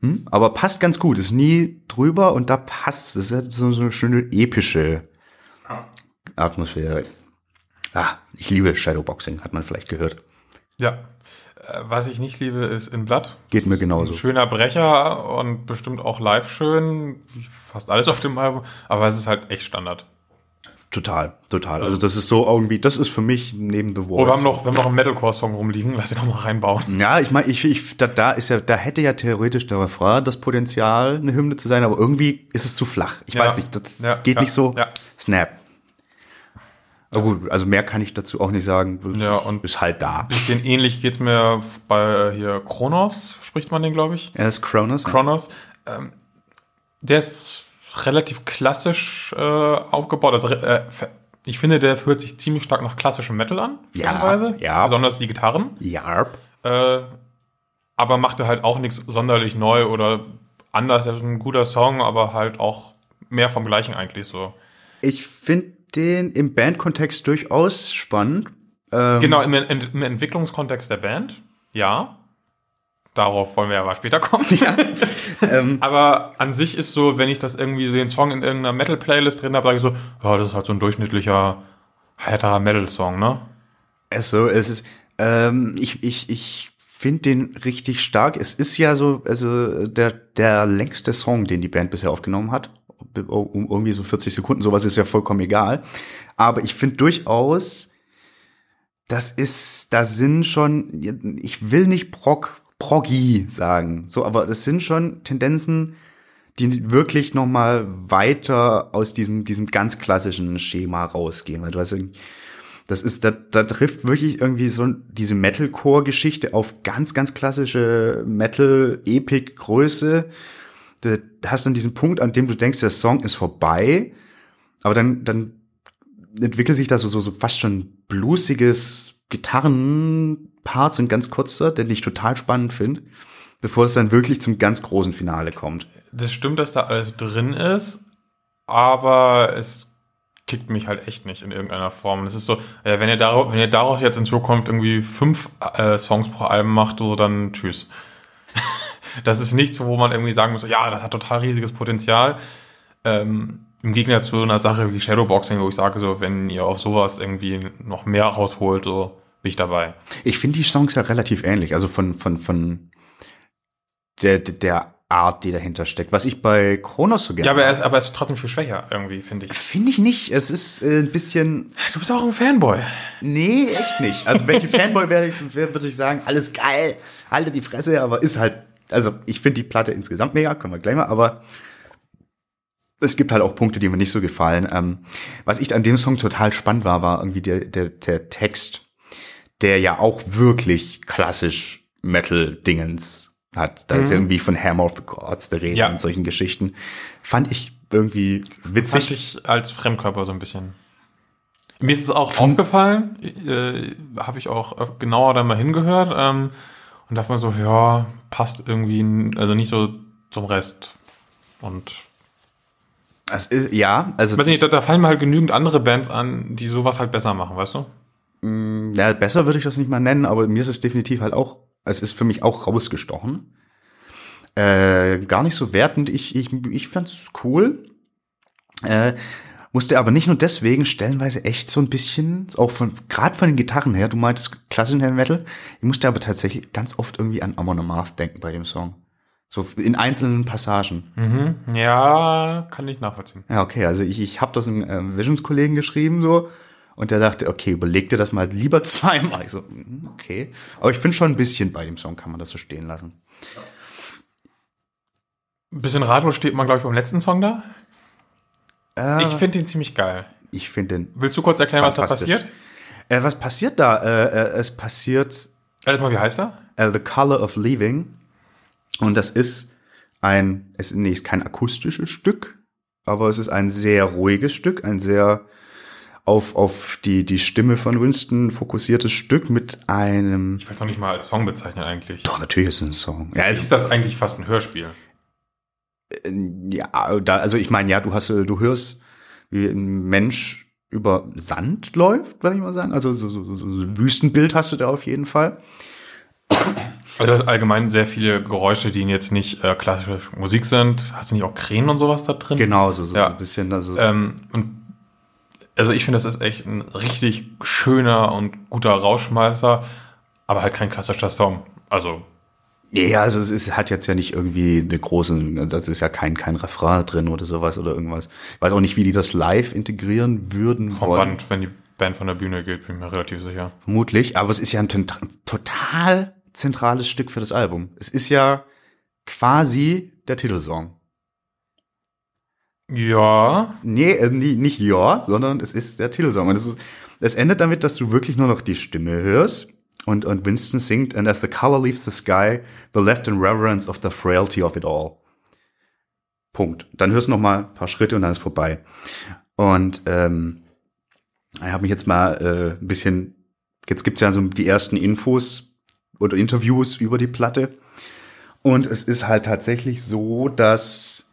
hm, aber passt ganz gut. Ist nie drüber und da passt. Das ist so, so eine schöne epische Atmosphäre. Ah, ich liebe Shadowboxing, hat man vielleicht gehört. Ja. Äh, Was ich nicht liebe, ist In Blood. Geht mir genauso. Ein schöner Brecher und bestimmt auch live schön, fast alles auf dem Album, aber es ist halt echt Standard. Total, total. Also das ist so irgendwie, das ist für mich neben The Wall. Oh, wir haben noch, wir haben noch einen Metalcore-Song rumliegen, lass ihn noch mal reinbauen. Ja, ich meine, ich, ich, da, da ist ja, da hätte ja theoretisch der Refrain das Potenzial, eine Hymne zu sein, aber irgendwie ist es zu flach. Ich Ja. weiß nicht, das Ja, geht ja, nicht so. ja. Snap. Aber gut, also mehr kann ich dazu auch nicht sagen. Ja, und- ist halt da. Bisschen ähnlich geht's mir bei hier Kronos, spricht man den, glaube ich. Er ist Kronos. Kronos. Ähm, der ist relativ klassisch äh, aufgebaut. Also äh, ich finde, der hört sich ziemlich stark nach klassischem Metal an, Ja, ja. Besonders die Gitarren. Jarp. Äh, aber machte halt auch nichts sonderlich neu oder anders. Das ist ein guter Song, aber halt auch mehr vom Gleichen eigentlich so. Ich finde den im Bandkontext durchaus spannend. Ähm, Genau, im, im Entwicklungskontext der Band, ja. Darauf wollen wir aber später kommen. ähm, aber an sich ist so, wenn ich das irgendwie den Song in irgendeiner Metal-Playlist drin habe, sage ich so, ja, das ist halt so ein durchschnittlicher heiterer Metal-Song, ne? Also, es ist, ähm, ich, ich, ich finde den richtig stark. Es ist ja so, also der, der längste Song, den die Band bisher aufgenommen hat, um irgendwie so 40 Sekunden, sowas ist ja vollkommen egal. Aber ich finde durchaus, das ist, da sind schon, ich will nicht prog, proggy sagen, so, aber das sind schon Tendenzen, die wirklich noch mal weiter aus diesem, diesem ganz klassischen Schema rausgehen, weil du hast das ist, da, da trifft wirklich irgendwie so diese Metalcore-Geschichte auf ganz, ganz klassische Metal-Epic-Größe. Da hast du dann diesen Punkt, an dem du denkst, der Song ist vorbei, aber dann, dann entwickelt sich da so, so, so fast schon bluesiges Gitarrenpart, so ein ganz kurzer, den ich total spannend finde, bevor es dann wirklich zum ganz großen Finale kommt. Das stimmt, dass da alles drin ist, aber es kickt mich halt echt nicht in irgendeiner Form. Das ist so, wenn ihr daraus, wenn ihr daraus jetzt in Zukunft irgendwie fünf äh, Songs pro Album macht, so dann tschüss. Das ist nichts, wo man irgendwie sagen muss, ja, das hat total riesiges Potenzial. Ähm, Im Gegensatz zu einer Sache wie Shadowboxing, wo ich sage, so, wenn ihr auf sowas irgendwie noch mehr rausholt, so bin ich dabei. Ich finde die Songs ja relativ ähnlich, also von, von, von der, der Art, die dahinter steckt. Was ich bei Kronos so gerne Ja, aber er ist, aber er ist trotzdem viel schwächer, irgendwie, finde ich. Finde ich nicht. Es ist äh, ein bisschen. Du bist auch ein Fanboy. Nee, echt nicht. Also welche Fanboy wäre ich, wär, würde ich sagen, alles geil, halte die Fresse, aber ist halt. Also ich finde die Platte insgesamt mega, können wir gleich mal, aber es gibt halt auch Punkte, die mir nicht so gefallen. Ähm, was ich an dem Song total spannend war, war irgendwie der, der, der Text, der ja auch wirklich klassisch Metal-Dingens hat. Da ist irgendwie von Hammer of the Gods der Rede Ja. und solchen Geschichten. Fand ich irgendwie witzig. Fand ich als Fremdkörper so ein bisschen. Mir ist es auch aufgefallen, äh, habe ich auch genauer da mal hingehört ähm, und dachte mir so, ja, passt irgendwie, also nicht so zum Rest. Und Es ist, ja, also weiß nicht, da, da fallen mir halt genügend andere Bands an, die sowas halt besser machen, weißt du? Ja, besser würde ich das nicht mal nennen, aber mir ist es definitiv halt auch, es ist für mich auch rausgestochen. Äh, gar nicht so wertend, ich, ich, ich fand's cool. Äh, musste aber nicht nur deswegen stellenweise echt so ein bisschen, auch von, gerade von den Gitarren her, du meintest klassischen Heavy Metal, ich musste aber tatsächlich ganz oft irgendwie an Amon Amarth denken bei dem Song. So in einzelnen Passagen. Mhm. Ja, kann ich nachvollziehen. Ja, okay, also ich, ich habe das einem ähm, Visions-Kollegen geschrieben so und der dachte, okay, überleg dir das mal lieber zweimal. Ich so, mm, okay. Aber ich finde schon ein bisschen bei dem Song kann man das so stehen lassen. Ein bisschen ratlos steht man, glaube ich, beim letzten Song da. Äh, Ich finde den ziemlich geil. ich finde den. Willst du kurz erklären, was da passiert? Äh, was passiert da? Äh, äh, es passiert Erstmal, wie heißt er? äh, The Color of Leaving und das ist ein, es nee, ist kein akustisches Stück, aber es ist ein sehr ruhiges Stück, ein sehr auf, auf die, die Stimme von Winston fokussiertes Stück mit einem Ich weiß noch nicht mal als Song bezeichnen eigentlich. Doch, natürlich ist es ein Song. Ja, Ist das eigentlich fast ein Hörspiel? Ja, da, also ich meine, ja, du hast, du hörst, wie ein Mensch über Sand läuft, würde ich mal sagen. Also so, so, so, so ein Wüstenbild hast du da auf jeden Fall. Also du hast allgemein sehr viele Geräusche, die jetzt nicht äh, klassische Musik sind. Hast du nicht auch Krähen und sowas da drin? Genau, so, so Ja. ein bisschen. Also, Ähm, und also ich finde, das ist echt ein richtig schöner und guter Rauschmeister, aber halt kein klassischer Song. Also ja, also es ist, hat jetzt ja nicht irgendwie eine große, das ist ja kein, kein Refrain drin oder sowas oder irgendwas. Ich weiß auch nicht, wie die das live integrieren würden vom wollen. Band, wenn die Band von der Bühne geht, bin ich mir relativ sicher. Vermutlich, aber es ist ja ein total zentrales Stück für das Album. Es ist ja quasi der Titelsong. Ja, Nee, nie, nicht ja, sondern es ist der Titelsong. Und es, ist, es endet damit, dass du wirklich nur noch die Stimme hörst und, und Winston singt, and as the color leaves the sky, the left in reverence of the frailty of it all. Punkt. Dann hörst du noch mal ein paar Schritte und dann ist vorbei. Und ähm, ich habe mich jetzt mal äh, ein bisschen, jetzt gibt's ja so die ersten Infos oder Interviews über die Platte. Und es ist halt tatsächlich so, dass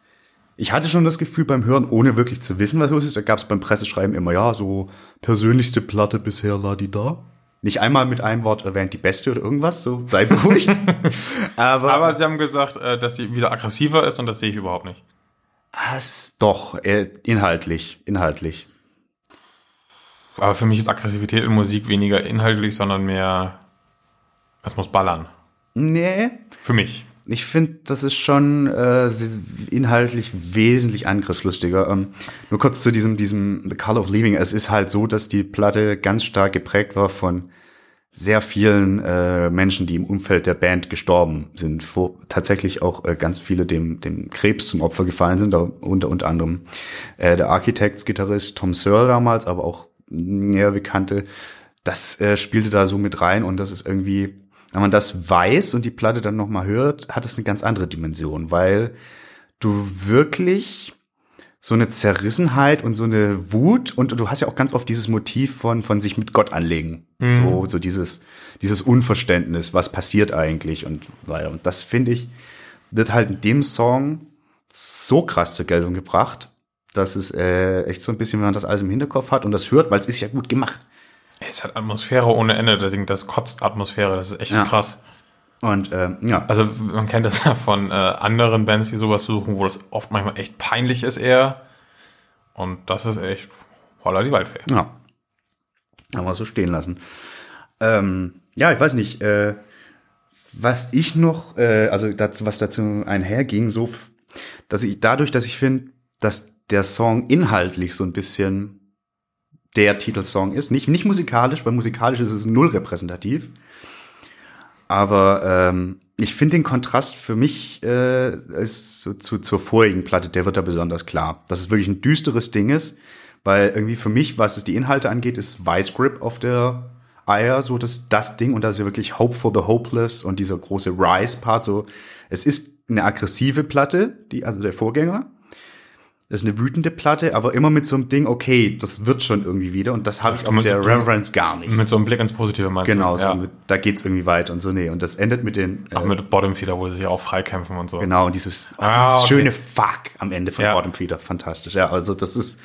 ich hatte schon das Gefühl beim Hören, ohne wirklich zu wissen, was los ist, da gab es beim Presseschreiben immer, ja, so persönlichste Platte bisher, la di da. Nicht einmal mit einem Wort erwähnt, die beste oder irgendwas, so sei beruhigt. aber, aber sie haben gesagt, äh, dass sie wieder aggressiver ist und das sehe ich überhaupt nicht. Ah, doch äh, inhaltlich, inhaltlich. Aber für mich ist Aggressivität in Musik weniger inhaltlich, sondern mehr, es muss ballern. Nee, Für mich. Ich finde, das ist schon äh, inhaltlich wesentlich angriffslustiger. Ähm, nur kurz zu diesem, diesem The Color of Leaving. Es ist halt so, dass die Platte ganz stark geprägt war von sehr vielen äh, Menschen, die im Umfeld der Band gestorben sind, wo tatsächlich auch äh, ganz viele dem, dem Krebs zum Opfer gefallen sind, unter, unter anderem äh, der Architects-Gitarrist Tom Searle damals, aber auch näher Bekannte. Das äh, spielte da so mit rein und das ist irgendwie, wenn man das weiß und die Platte dann nochmal hört, hat es eine ganz andere Dimension, weil du wirklich so eine Zerrissenheit und so eine Wut und du hast ja auch ganz oft dieses Motiv von von sich mit Gott anlegen, so so dieses dieses Unverständnis, was passiert eigentlich und weil und das finde ich wird halt in dem Song so krass zur Geltung gebracht, dass es äh, echt so ein bisschen, wenn man das alles im Hinterkopf hat und das hört, weil es ist ja gut gemacht. Es hat Atmosphäre ohne Ende, deswegen das kotzt Atmosphäre, das ist echt Ja. krass. Und ähm, ja, Also man kennt das ja von äh, anderen Bands, die sowas suchen, wo das oft manchmal echt peinlich ist eher. Und das ist echt holla die Waldfee. Ja. Haben wir so stehen lassen. Ähm, ja, ich weiß nicht, äh, was ich noch, äh, also dazu, was dazu einherging, so, dass ich dadurch, dass ich finde, dass der Song inhaltlich so ein bisschen der Titelsong ist, nicht, nicht musikalisch, weil musikalisch ist es null repräsentativ, aber ähm, ich finde den Kontrast für mich äh, ist so, zu, zur vorigen Platte, der wird da besonders klar. Dass es wirklich ein düsteres Ding ist, weil irgendwie für mich, was es die Inhalte angeht, ist Vice Grip auf der Eier so das, das Ding und da ist ja wirklich Hope for the Hopeless und dieser große Rise-Part so. Es ist eine aggressive Platte, die, also der Vorgänger. Das ist eine wütende Platte, aber immer mit so einem Ding, okay, das wird schon irgendwie wieder. Und das habe ich auf mit- der Reverence gar nicht. Mit so einem Blick ins Positive meinst Genau, du? so Ja. da geht's irgendwie weiter und so, nee. Und das endet mit den, äh, Auch mit Bottom Feeder, wo sie sich auch freikämpfen und so. genau, und dieses, oh, Ah, dieses okay. schöne Fuck am Ende von Ja. Bottom Feeder. Fantastisch, ja. Also das ist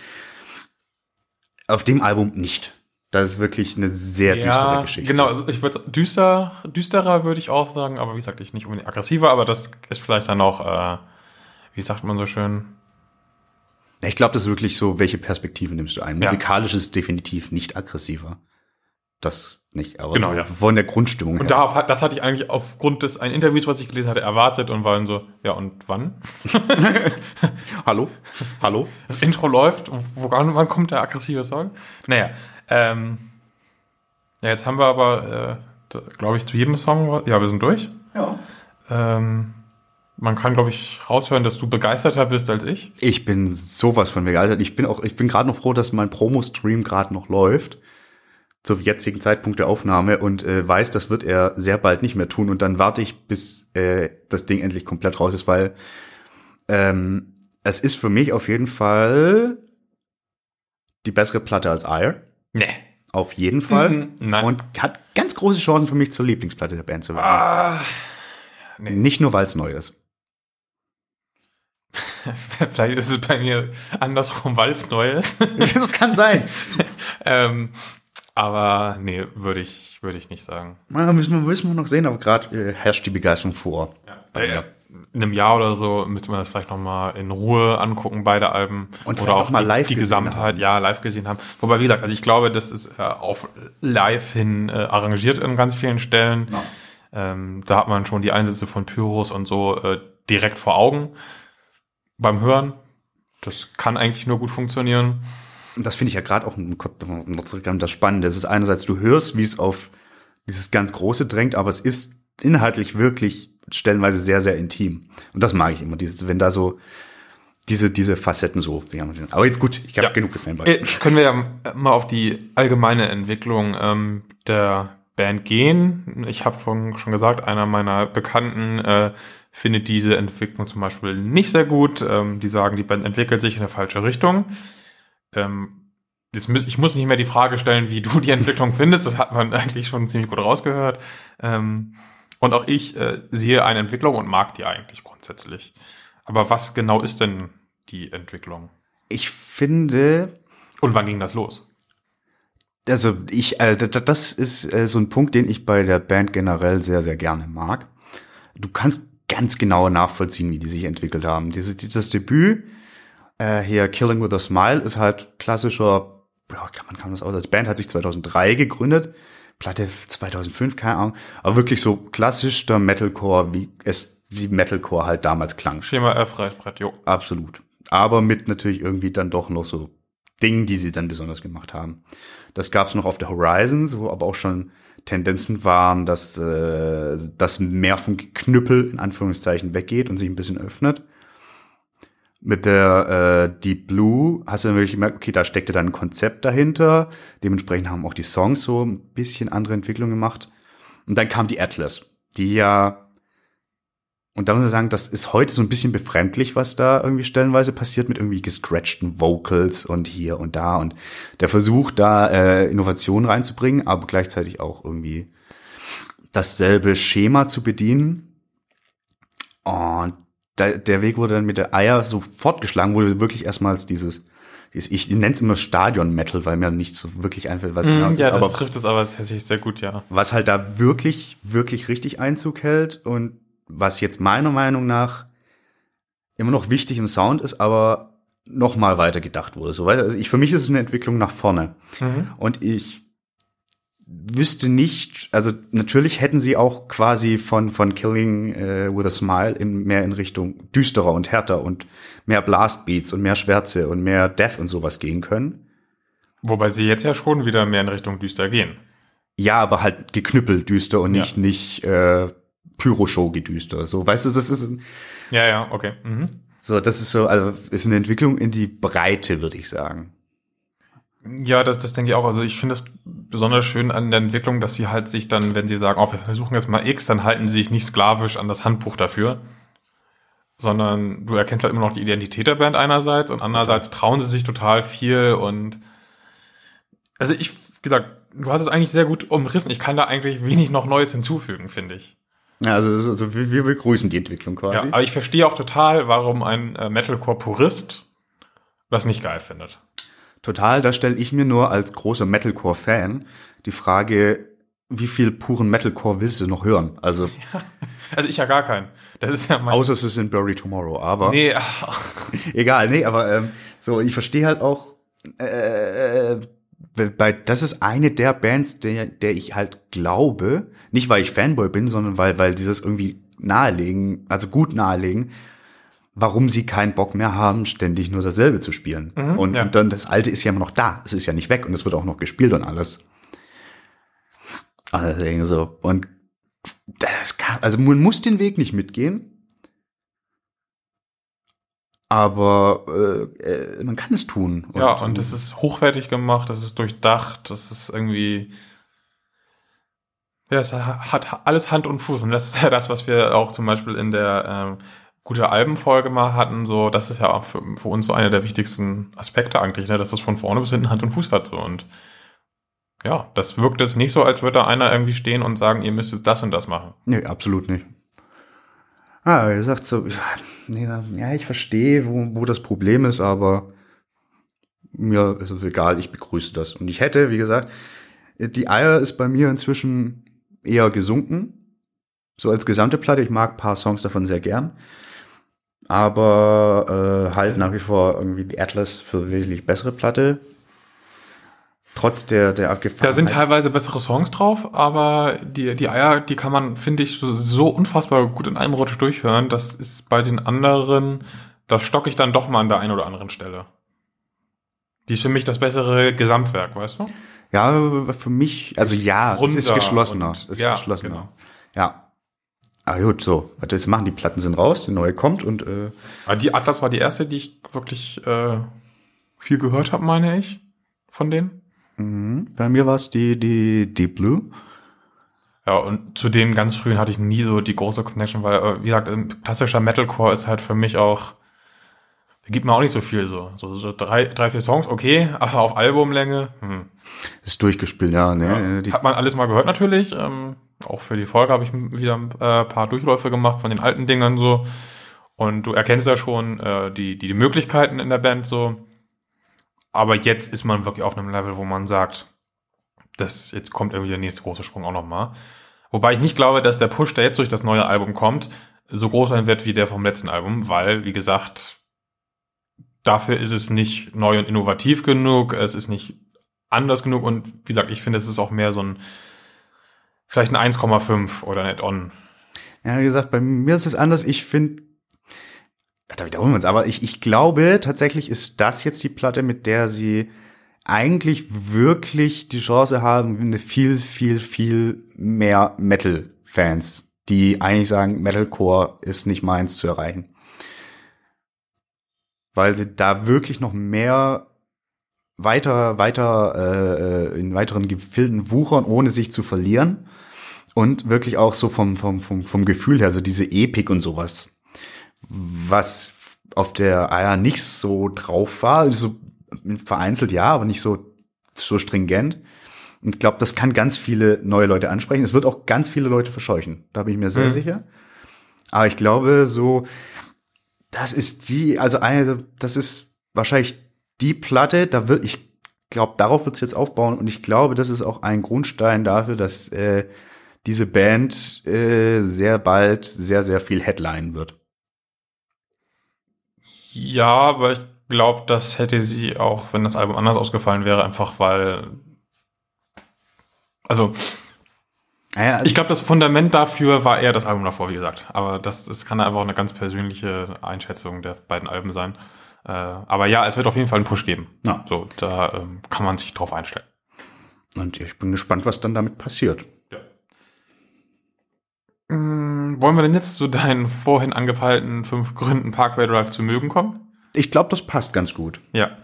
auf dem Album nicht. Das ist wirklich eine sehr düstere Geschichte. Genau, also ich würde düster, düsterer würde ich auch sagen, aber wie gesagt, ich nicht unbedingt aggressiver, aber das ist vielleicht dann auch, äh, wie sagt man so schön? Ich glaube, das ist wirklich so, welche Perspektive nimmst du ein? Ja. Musikalisch ist es definitiv nicht aggressiver. Das nicht, aber Genau, so ja. von der Grundstimmung Und da, das hatte ich eigentlich aufgrund des einen Interviews, was ich gelesen hatte, erwartet und war dann so, ja und wann? Hallo? Hallo? Das Intro läuft, wo, wann, wann kommt der aggressive Song? Naja, ähm, ja, jetzt haben wir aber, äh, glaube ich, zu jedem Song, ja, wir sind durch. Ja. Ähm, man kann, glaube ich, raushören, dass du begeisterter bist als ich. Ich bin sowas von begeistert. Ich bin auch, ich bin gerade noch froh, dass mein Promo-Stream gerade noch läuft. Zum jetzigen Zeitpunkt der Aufnahme und äh, weiß, das wird er sehr bald nicht mehr tun. Und dann warte ich, bis äh, das Ding endlich komplett raus ist, weil ähm, es ist für mich auf jeden Fall die bessere Platte als Ire. Nee. Auf jeden Fall. Mhm, nein. Und hat ganz große Chancen für mich zur Lieblingsplatte der Band zu werden. Ah, nee. Nicht nur, weil es neu ist. Vielleicht ist es bei mir andersrum, weil es neu ist. Das kann sein. ähm, aber nee, würde ich, würde ich nicht sagen. Na, müssen wir, müssen wir noch sehen, aber gerade äh, herrscht die Begeisterung vor. Bei äh, in einem Jahr oder so müsste man das vielleicht noch mal in Ruhe angucken, beide Alben. Und oder auch auch mal die, live die gesehen Gesamtheit, haben. ja, live gesehen haben. Wobei, wie gesagt, also ich glaube, das ist äh, auf live hin äh, arrangiert in ganz vielen Stellen. Ähm, da hat man schon die Einsätze von Pyros und so äh, direkt vor Augen beim Hören. Das kann eigentlich nur gut funktionieren. Und das finde ich ja gerade auch das Spannende. Es ist einerseits, du hörst, wie es auf dieses ganz Große drängt, aber es ist inhaltlich wirklich stellenweise sehr, sehr intim. Und das mag ich immer, dieses, wenn da so diese, diese Facetten so. Aber jetzt gut, ich habe Ja. genug gefanboy. Äh, können wir ja mal auf die allgemeine Entwicklung ähm, der Band gehen. Ich habe schon schon gesagt, einer meiner Bekannten äh, findet diese Entwicklung zum Beispiel nicht sehr gut. Ähm, die sagen, die Band entwickelt sich in eine falsche Richtung. Ähm, jetzt muss, ich muss nicht mehr die Frage stellen, wie du die Entwicklung findest. Das hat man eigentlich schon ziemlich gut rausgehört. Ähm, und auch ich äh, sehe eine Entwicklung und mag die eigentlich grundsätzlich. Aber was genau ist denn die Entwicklung? Ich finde, Und wann ging das los? also ich, äh, das ist äh, so ein Punkt, den ich bei der Band generell sehr, sehr gerne mag. Du kannst ganz genau nachvollziehen, wie die sich entwickelt haben. Dieses, dieses Debüt, äh, hier Killing with a Smile, ist halt klassischer, ja, kann man kann das aus, als Band hat sich 2003 gegründet, Platte 2005, keine Ahnung, aber wirklich so klassisch der Metalcore, wie es wie Metalcore halt damals klang. Schema F, Reißbrett, jo. Absolut. Aber mit natürlich irgendwie dann doch noch so Dingen, die sie dann besonders gemacht haben. Das gab es noch auf der Horizons, wo aber auch schon Tendenzen waren, dass äh, das mehr vom Knüppel in Anführungszeichen weggeht und sich ein bisschen öffnet. Mit der äh, Deep Blue hast du wirklich gemerkt, okay, da steckte dann ein Konzept dahinter. Dementsprechend haben auch die Songs so ein bisschen andere Entwicklung gemacht. Und dann kam die Atlas, die ja und da muss ich sagen, das ist heute so ein bisschen befremdlich, was da irgendwie stellenweise passiert mit irgendwie gescratchten Vocals und hier und da und der Versuch, da äh, Innovationen reinzubringen, aber gleichzeitig auch irgendwie dasselbe Schema zu bedienen. Und da, der Weg wurde dann mit der Eier so fortgeschlagen, du wirklich erstmals dieses, dieses ich nenne es immer Stadion-Metal, weil mir nicht so wirklich einfällt, was genau es Hm, ja, ist, das aber trifft es aber tatsächlich sehr gut, ja. was halt da wirklich, wirklich richtig Einzug hält und was jetzt meiner Meinung nach immer noch wichtig im Sound ist, aber noch mal weiter gedacht wurde. So, also ich, für mich ist es eine Entwicklung nach vorne. Mhm. Und ich wüsste nicht, also natürlich hätten sie auch quasi von, von Killing äh, with a Smile in, mehr in Richtung düsterer und härter und mehr Blastbeats und mehr Schwärze und mehr Death und sowas gehen können. Wobei sie jetzt ja schon wieder mehr in Richtung düster gehen. Ja, aber halt geknüppelt düster und Ja. nicht, nicht äh, Pyro-Show-Gedüster. So, weißt du, das ist Ja, ja, okay. Mhm. so, das ist so, also ist eine Entwicklung in die Breite, würde ich sagen. Ja, das, das denke ich auch. Also ich finde es besonders schön an der Entwicklung, dass sie halt sich dann, wenn sie sagen, oh, wir versuchen jetzt mal X, dann halten sie sich nicht sklavisch an das Handbuch dafür. sondern du erkennst halt immer noch die Identität der Band einerseits und andererseits trauen sie sich total viel und also ich, wie gesagt, du hast es eigentlich sehr gut umrissen. Ich kann da eigentlich wenig noch Neues hinzufügen, finde ich. Ja, also, ist- also wir, wir begrüßen die Entwicklung Ja, quasi. aber ich verstehe auch total, warum ein äh, Metalcore-Purist das nicht geil findet. Total, da stelle ich mir nur als großer Metalcore-Fan die Frage, wie viel puren Metalcore willst du noch hören? Also, Also ich ja gar keinen. Das ist ja mein... außer es ist in Bury Tomorrow, aber nee, egal, nee, aber ähm, so, ich verstehe halt auch, äh, bei, das ist eine der Bands, der, der ich halt glaube, nicht weil ich Fanboy bin, sondern weil, weil dieses irgendwie nahelegen, also gut nahelegen, warum sie keinen Bock mehr haben, ständig nur dasselbe zu spielen. und, ja. und dann das Alte ist ja immer noch da. Es ist ja nicht weg und es wird auch noch gespielt und alles. Also deswegen so. Und das kann, also man muss den Weg nicht mitgehen. Aber äh, äh, man kann es tun. ja, und es ist hochwertig gemacht, das ist durchdacht, das ist irgendwie... Ja, es hat alles Hand und Fuß und das ist ja das, was wir auch zum Beispiel in der ähm, gute Albenfolge mal hatten, so, das ist ja auch für, für uns so einer der wichtigsten Aspekte eigentlich, ne, dass das von vorne bis hinten Hand und Fuß hat, so, und ja, das wirkt jetzt nicht so, als würde da einer irgendwie stehen und sagen, ihr müsst jetzt das und das machen. Nee, absolut nicht. Ah, er sagt so, ja, ich verstehe, wo, wo das Problem ist, aber mir ist es egal, ich begrüße das. Und ich hätte, wie gesagt, die Eier ist bei mir inzwischen eher gesunken. So als gesamte Platte. Ich mag paar Songs davon sehr gern. Aber äh, halt nach wie vor irgendwie die Atlas für wesentlich bessere Platte. Trotz der, der abgefahrenen. Da sind teilweise bessere Songs drauf, aber die, die Eier, die kann man, finde ich, so, so unfassbar gut in einem Rutsch durchhören. Das ist bei den anderen, da stocke ich dann doch mal an der einen oder anderen Stelle. Die ist für mich das bessere Gesamtwerk, weißt du? Ja, für mich, also ja, es ist geschlossener. und- Es ist ja, geschlossener. genau. Ja. Aber gut, so. Was wir jetzt machen, die Platten sind raus, die neue kommt und äh, Aber die Atlas war die erste, die ich wirklich äh, viel gehört habe, meine ich, von denen. Mhm. bei mir war es die, die Deep Blue. Ja, und zu den ganz frühen hatte ich nie so die große Connection, weil, äh, wie gesagt, ähm, klassischer Metalcore ist halt für mich auch, da gibt mir auch nicht so viel so. So, so drei, drei, vier Songs, okay, aber auf Albumlänge, hm. Ist durchgespielt, ja, ne? Ja, hat man alles mal gehört natürlich. Ähm, auch für die Folge habe ich wieder ein äh, paar Durchläufe gemacht von den alten Dingern so. Und du erkennst ja schon äh, die, die, die Möglichkeiten in der Band so. Aber jetzt ist man wirklich auf einem Level, wo man sagt, das jetzt kommt irgendwie der nächste große Sprung auch nochmal. Wobei ich nicht glaube, dass der Push, der jetzt durch das neue Album kommt, so groß sein wird wie der vom letzten Album, weil, wie gesagt, dafür ist es nicht neu und innovativ genug, es ist nicht anders genug und wie gesagt, ich finde, es ist auch mehr so ein, vielleicht ein 1,5 oder ein Add-on. ja, wie gesagt, bei mir ist es anders. Ich finde, da wiederholen wir uns, aber ich, ich glaube, tatsächlich ist das jetzt die Platte, mit der sie eigentlich wirklich die Chance haben, eine viel, viel, viel mehr Metal-Fans, die eigentlich sagen, Metalcore ist nicht meins zu erreichen. Weil sie da wirklich noch mehr weiter, weiter äh, in weiteren Gefilden wuchern, ohne sich zu verlieren. Und wirklich auch so vom, vom, vom, vom Gefühl her, so diese Epik und sowas. Was auf der Eier nicht so drauf war, so vereinzelt ja, aber nicht so, so stringent. Und ich glaube, das kann ganz viele neue Leute ansprechen. Es wird auch ganz viele Leute verscheuchen. Da bin ich mir sehr Mhm. sicher. Aber ich glaube, so, das ist die, also eine, das ist wahrscheinlich die Platte, da wird, ich glaube, darauf wird es jetzt aufbauen und ich glaube, das ist auch ein Grundstein dafür, dass äh, diese Band äh, sehr bald sehr, sehr viel Headline wird. Ja, aber ich glaube, das hätte sie auch, wenn das Album anders ausgefallen wäre, einfach weil, also Naja, ich glaube, das Fundament dafür war eher das Album davor, wie gesagt. Aber das, das kann einfach eine ganz persönliche Einschätzung der beiden Alben sein. Äh, aber ja, es wird auf jeden Fall einen Push geben. Ja. So, da ähm, kann man sich drauf einstellen. und ich bin gespannt, was dann damit passiert. Mm, wollen wir denn jetzt zu deinen vorhin angepeilten fünf Gründen, Parkway Drive zu mögen kommen? Ich glaube, das passt ganz gut. Ja.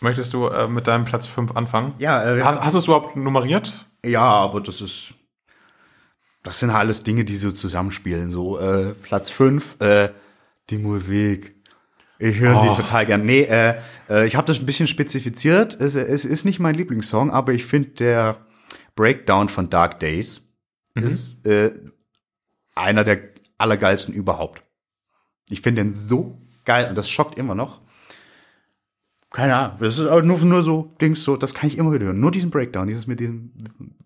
Möchtest du äh, mit deinem Platz fünf anfangen? Ja, äh, Hast, hast du es überhaupt nummeriert? ja, aber das ist, das sind alles Dinge, die so zusammenspielen. So äh, Platz fünf, äh, Die Musik. Ich höre Oh. die total gern. Nee, äh, äh, ich habe das ein bisschen spezifiziert. Es, es ist nicht mein Lieblingssong, aber ich finde der Breakdown von Dark Days ist äh, einer der allergeilsten überhaupt. Ich finde den so geil und das schockt immer noch. Keine Ahnung, das ist aber nur, nur so Dings, so, das kann ich immer wieder hören. Nur diesen Breakdown, dieses mit diesem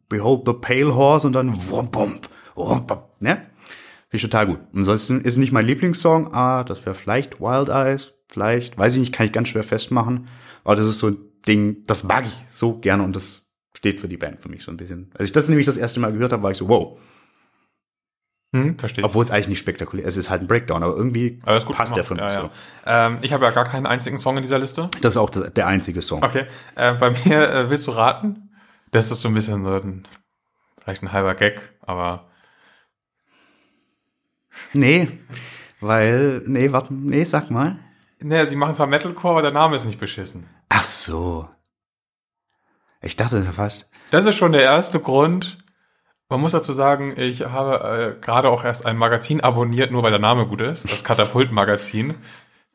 Behold the Pale Horse und dann wump, wump, wump, wump, ne? Finde ich total gut. Ansonsten ist nicht mein Lieblingssong, ah, das wäre vielleicht Wild Eyes, vielleicht, weiß ich nicht, kann ich ganz schwer festmachen. Aber das ist so ein Ding, das mag ich so gerne und das steht für die Band für mich so ein bisschen. Als ich das nämlich das erste Mal gehört habe, war ich so, wow. Hm, verstehe. Obwohl es eigentlich nicht spektakulär ist, es ist halt ein Breakdown, aber irgendwie Aber ist gut passt der für ja, mich ja. so. Ähm, ich habe ja gar keinen einzigen Song in dieser Liste. Das ist auch das, der einzige Song. Okay. Äh, bei mir äh, willst du raten? Das ist so ein bisschen so ein, vielleicht ein halber Gag, aber Nee, weil, nee, warte, nee, sag mal. naja, sie machen zwar Metalcore, aber der Name ist nicht beschissen. Ach so. Ich dachte fast. Das ist schon der erste Grund. Man muss dazu sagen, ich habe äh, gerade auch erst ein Magazin abonniert, nur weil der Name gut ist. Das Katapult-Magazin.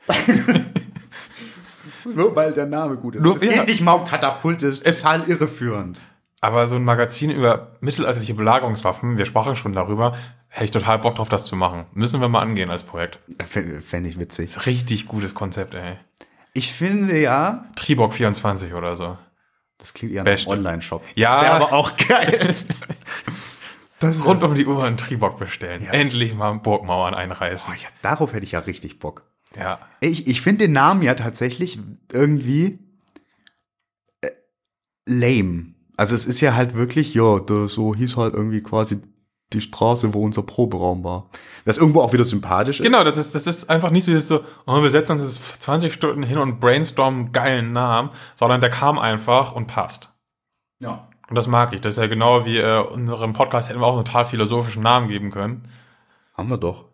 Nur weil der Name gut ist. Nur- es ja. geht nicht mal um Katapulte, ist total irreführend. Aber so ein Magazin über mittelalterliche Belagerungswaffen, wir sprachen schon darüber, hätte ich total Bock drauf, das zu machen. Müssen wir mal angehen als Projekt. Fände ich witzig. Richtig gutes Konzept, ey. Ich finde ja, Tribok 24 oder so. Das klingt eher nach. Online-Shop. Ja. Das wäre aber auch geil. das Rund um die Uhr einen Tribok bestellen. Endlich mal Burgmauern einreißen. Oh ja, darauf hätte ich ja richtig Bock. Ja. Ich, ich finde den Namen ja tatsächlich irgendwie äh, lame. Also es ist ja halt wirklich, ja, so hieß halt irgendwie quasi die Straße, wo unser Proberaum war. Was irgendwo auch wieder sympathisch ist. Genau, das ist, das ist einfach nicht so, dieses so, oh, wir setzen uns jetzt 20 Stunden hin und brainstormen einen geilen Namen, sondern der kam einfach und passt. Ja. Und das mag ich. Das ist ja genau wie äh, unserem Podcast hätten wir auch einen total philosophischen Namen geben können. Haben wir doch.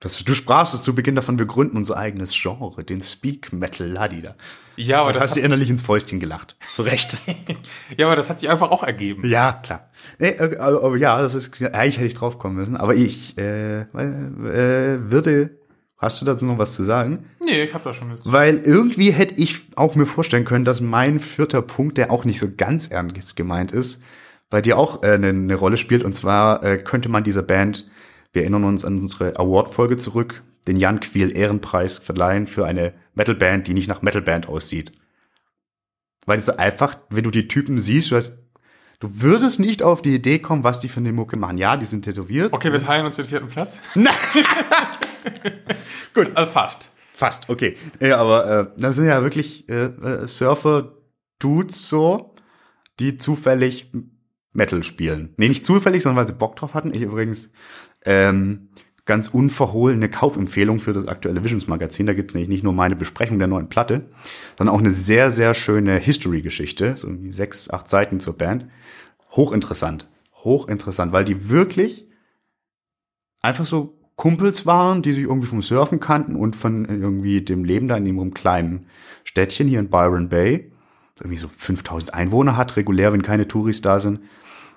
Das, du sprachst es zu Beginn davon, wir gründen unser eigenes Genre, den Speak Metal Ladida. Ja, aber Und das hast hat, dir innerlich ins Fäustchen gelacht. Zu Recht. ja, aber das hat sich einfach auch ergeben. ja, klar. Nee, äh, aber, aber ja, das ist, eigentlich hätte ich drauf kommen müssen. Aber ich, äh, äh, würde, hast du dazu noch was zu sagen? Nee, ich habe da schon jetzt. Weil irgendwie hätte ich auch mir vorstellen können, dass mein vierter Punkt, der auch nicht so ganz ernst gemeint ist, bei dir auch äh, eine, eine Rolle spielt. Und zwar äh, könnte man dieser Band, wir erinnern uns an unsere Award-Folge zurück, den Jan Quiel Ehrenpreis verleihen für eine Metalband, die nicht nach Metalband aussieht. Weil es einfach, wenn du die Typen siehst, du hast, du würdest nicht auf die Idee kommen, was die für eine Mucke machen. Ja, die sind tätowiert. Okay, wir teilen uns den vierten Platz. Gut. Also fast. Fast, okay. Ja, aber äh, das sind ja wirklich äh, äh, Surfer-Dudes so, die zufällig Metal spielen. Nee, nicht zufällig, sondern weil sie Bock drauf hatten. Ich übrigens ähm, ganz unverhohlene Kaufempfehlung für das aktuelle Visions-Magazin. Da gibt es nämlich nicht nur meine Besprechung der neuen Platte, sondern auch eine sehr, sehr schöne History-Geschichte, so sechs, acht Seiten zur Band. Hochinteressant. Hochinteressant, weil die wirklich einfach so Kumpels waren, die sich irgendwie vom Surfen kannten und von irgendwie dem Leben da in ihrem kleinen Städtchen hier in Byron Bay. Irgendwie so 5000 Einwohner hat, regulär, wenn keine Touris da sind.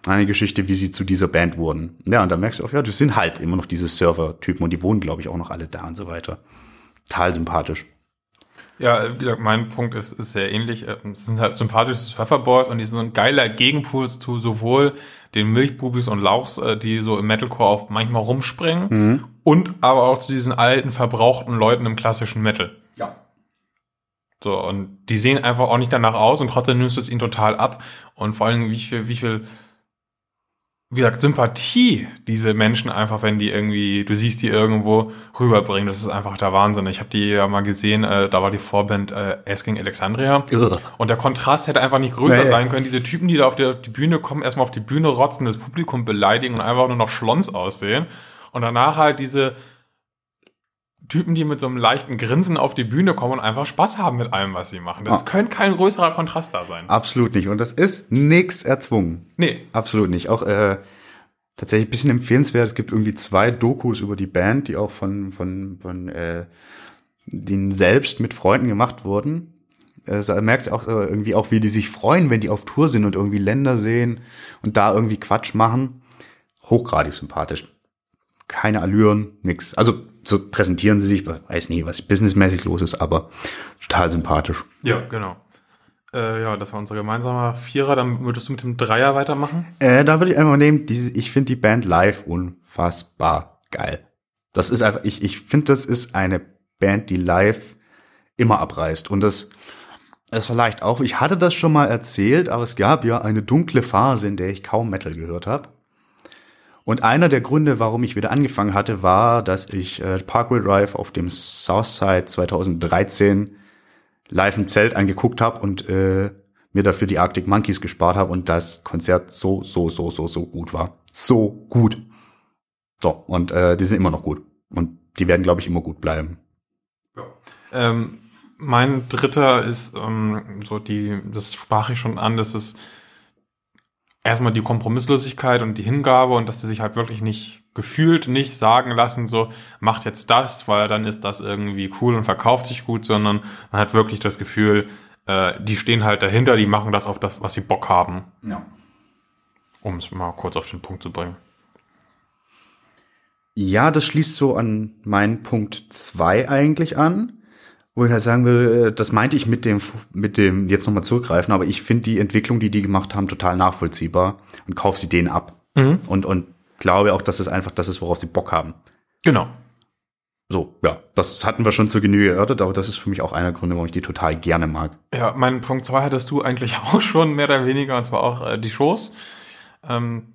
Eine Geschichte, wie sie zu dieser Band wurden. Ja, und da merkst du auch, ja, das sind halt immer noch diese Surfer-Typen und die wohnen, glaube ich, auch noch alle da und so weiter. Total sympathisch. Ja, wie gesagt, mein Punkt ist, ist sehr ähnlich. Äh, Es sind halt sympathische Surferboys und die sind so ein geiler Gegenpool zu sowohl den Milchbubis und Lauchs, äh, die so im Metalcore auf manchmal rumspringen und aber auch zu diesen alten, verbrauchten Leuten im klassischen Metal. So, und die sehen einfach auch nicht danach aus und trotzdem nimmst du es ihnen total ab. Und vor allem, wie viel, wie viel, wie gesagt, Sympathie diese Menschen einfach, wenn die irgendwie, du siehst die irgendwo rüberbringen, das ist einfach der Wahnsinn. Ich habe die ja mal gesehen, äh, da war die Vorband äh, Asking Alexandria. Und der Kontrast hätte einfach nicht größer Nee. sein können. Diese Typen, die da auf der, die Bühne kommen, erstmal auf die Bühne rotzen, das Publikum beleidigen und einfach nur noch Schlons aussehen. Und danach halt diese Typen, die mit so einem leichten Grinsen auf die Bühne kommen und einfach Spaß haben mit allem, was sie machen. Das Ah. könnte kein größerer Kontrast da sein. Absolut nicht. Und das ist nix erzwungen. Nee. Absolut nicht. Auch äh, tatsächlich ein bisschen empfehlenswert. Es gibt irgendwie zwei Dokus über die Band, die auch von von von äh, denen selbst mit Freunden gemacht wurden. Äh, da merkst du auch äh, irgendwie auch, wie die sich freuen, wenn die auf Tour sind und irgendwie Länder sehen und da irgendwie Quatsch machen. Hochgradig sympathisch. Keine Allüren, nix. Also so präsentieren sie sich, weiß nie, was businessmäßig los ist, aber total sympathisch. Ja, genau. Äh, ja, das war unser gemeinsamer Vierer. Dann würdest du mit dem Dreier weitermachen? Äh, da würde ich einfach nehmen, die, ich finde die Band live unfassbar geil. Das ist einfach, ich, ich finde, das ist eine Band, die live immer abreißt. Und das, es vielleicht auch, ich hatte das schon mal erzählt, aber es gab ja eine dunkle Phase, in der ich kaum Metal gehört habe. Und einer der Gründe, warum ich wieder angefangen hatte, war, dass ich äh, Parkway Drive auf dem Southside 2013 live im Zelt angeguckt habe und äh, mir dafür die Arctic Monkeys gespart habe und das Konzert so, so, so, so, so gut war. So gut. So, und äh, die sind immer noch gut. Und die werden, glaube ich, immer gut bleiben. Ja. Ähm, mein dritter ist ähm, so die, das sprach ich schon an, das ist erstmal die Kompromisslosigkeit und die Hingabe und dass sie sich halt wirklich nicht gefühlt nicht sagen lassen, so macht jetzt das, weil dann ist das irgendwie cool und verkauft sich gut, sondern man hat wirklich das Gefühl, äh, die stehen halt dahinter, die machen das auf das, was sie Bock haben. Ja. Um es mal kurz auf den Punkt zu bringen. Ja, das schließt so an meinen Punkt zwei eigentlich an wo ich halt sagen will, äh, das meinte ich mit dem, mit dem jetzt nochmal zurückgreifen, aber ich finde die Entwicklung, die die gemacht haben, total nachvollziehbar und kauf sie denen ab. Mhm. Und, und glaube auch, dass es einfach das ist, worauf sie Bock haben. Genau. So, ja, das hatten wir schon zur Genüge erörtert, aber das ist für mich auch einer der Gründe, warum ich die total gerne mag. Ja, mein Punkt zwei hattest du eigentlich auch schon mehr oder weniger, und zwar auch äh, die Shows. Ähm,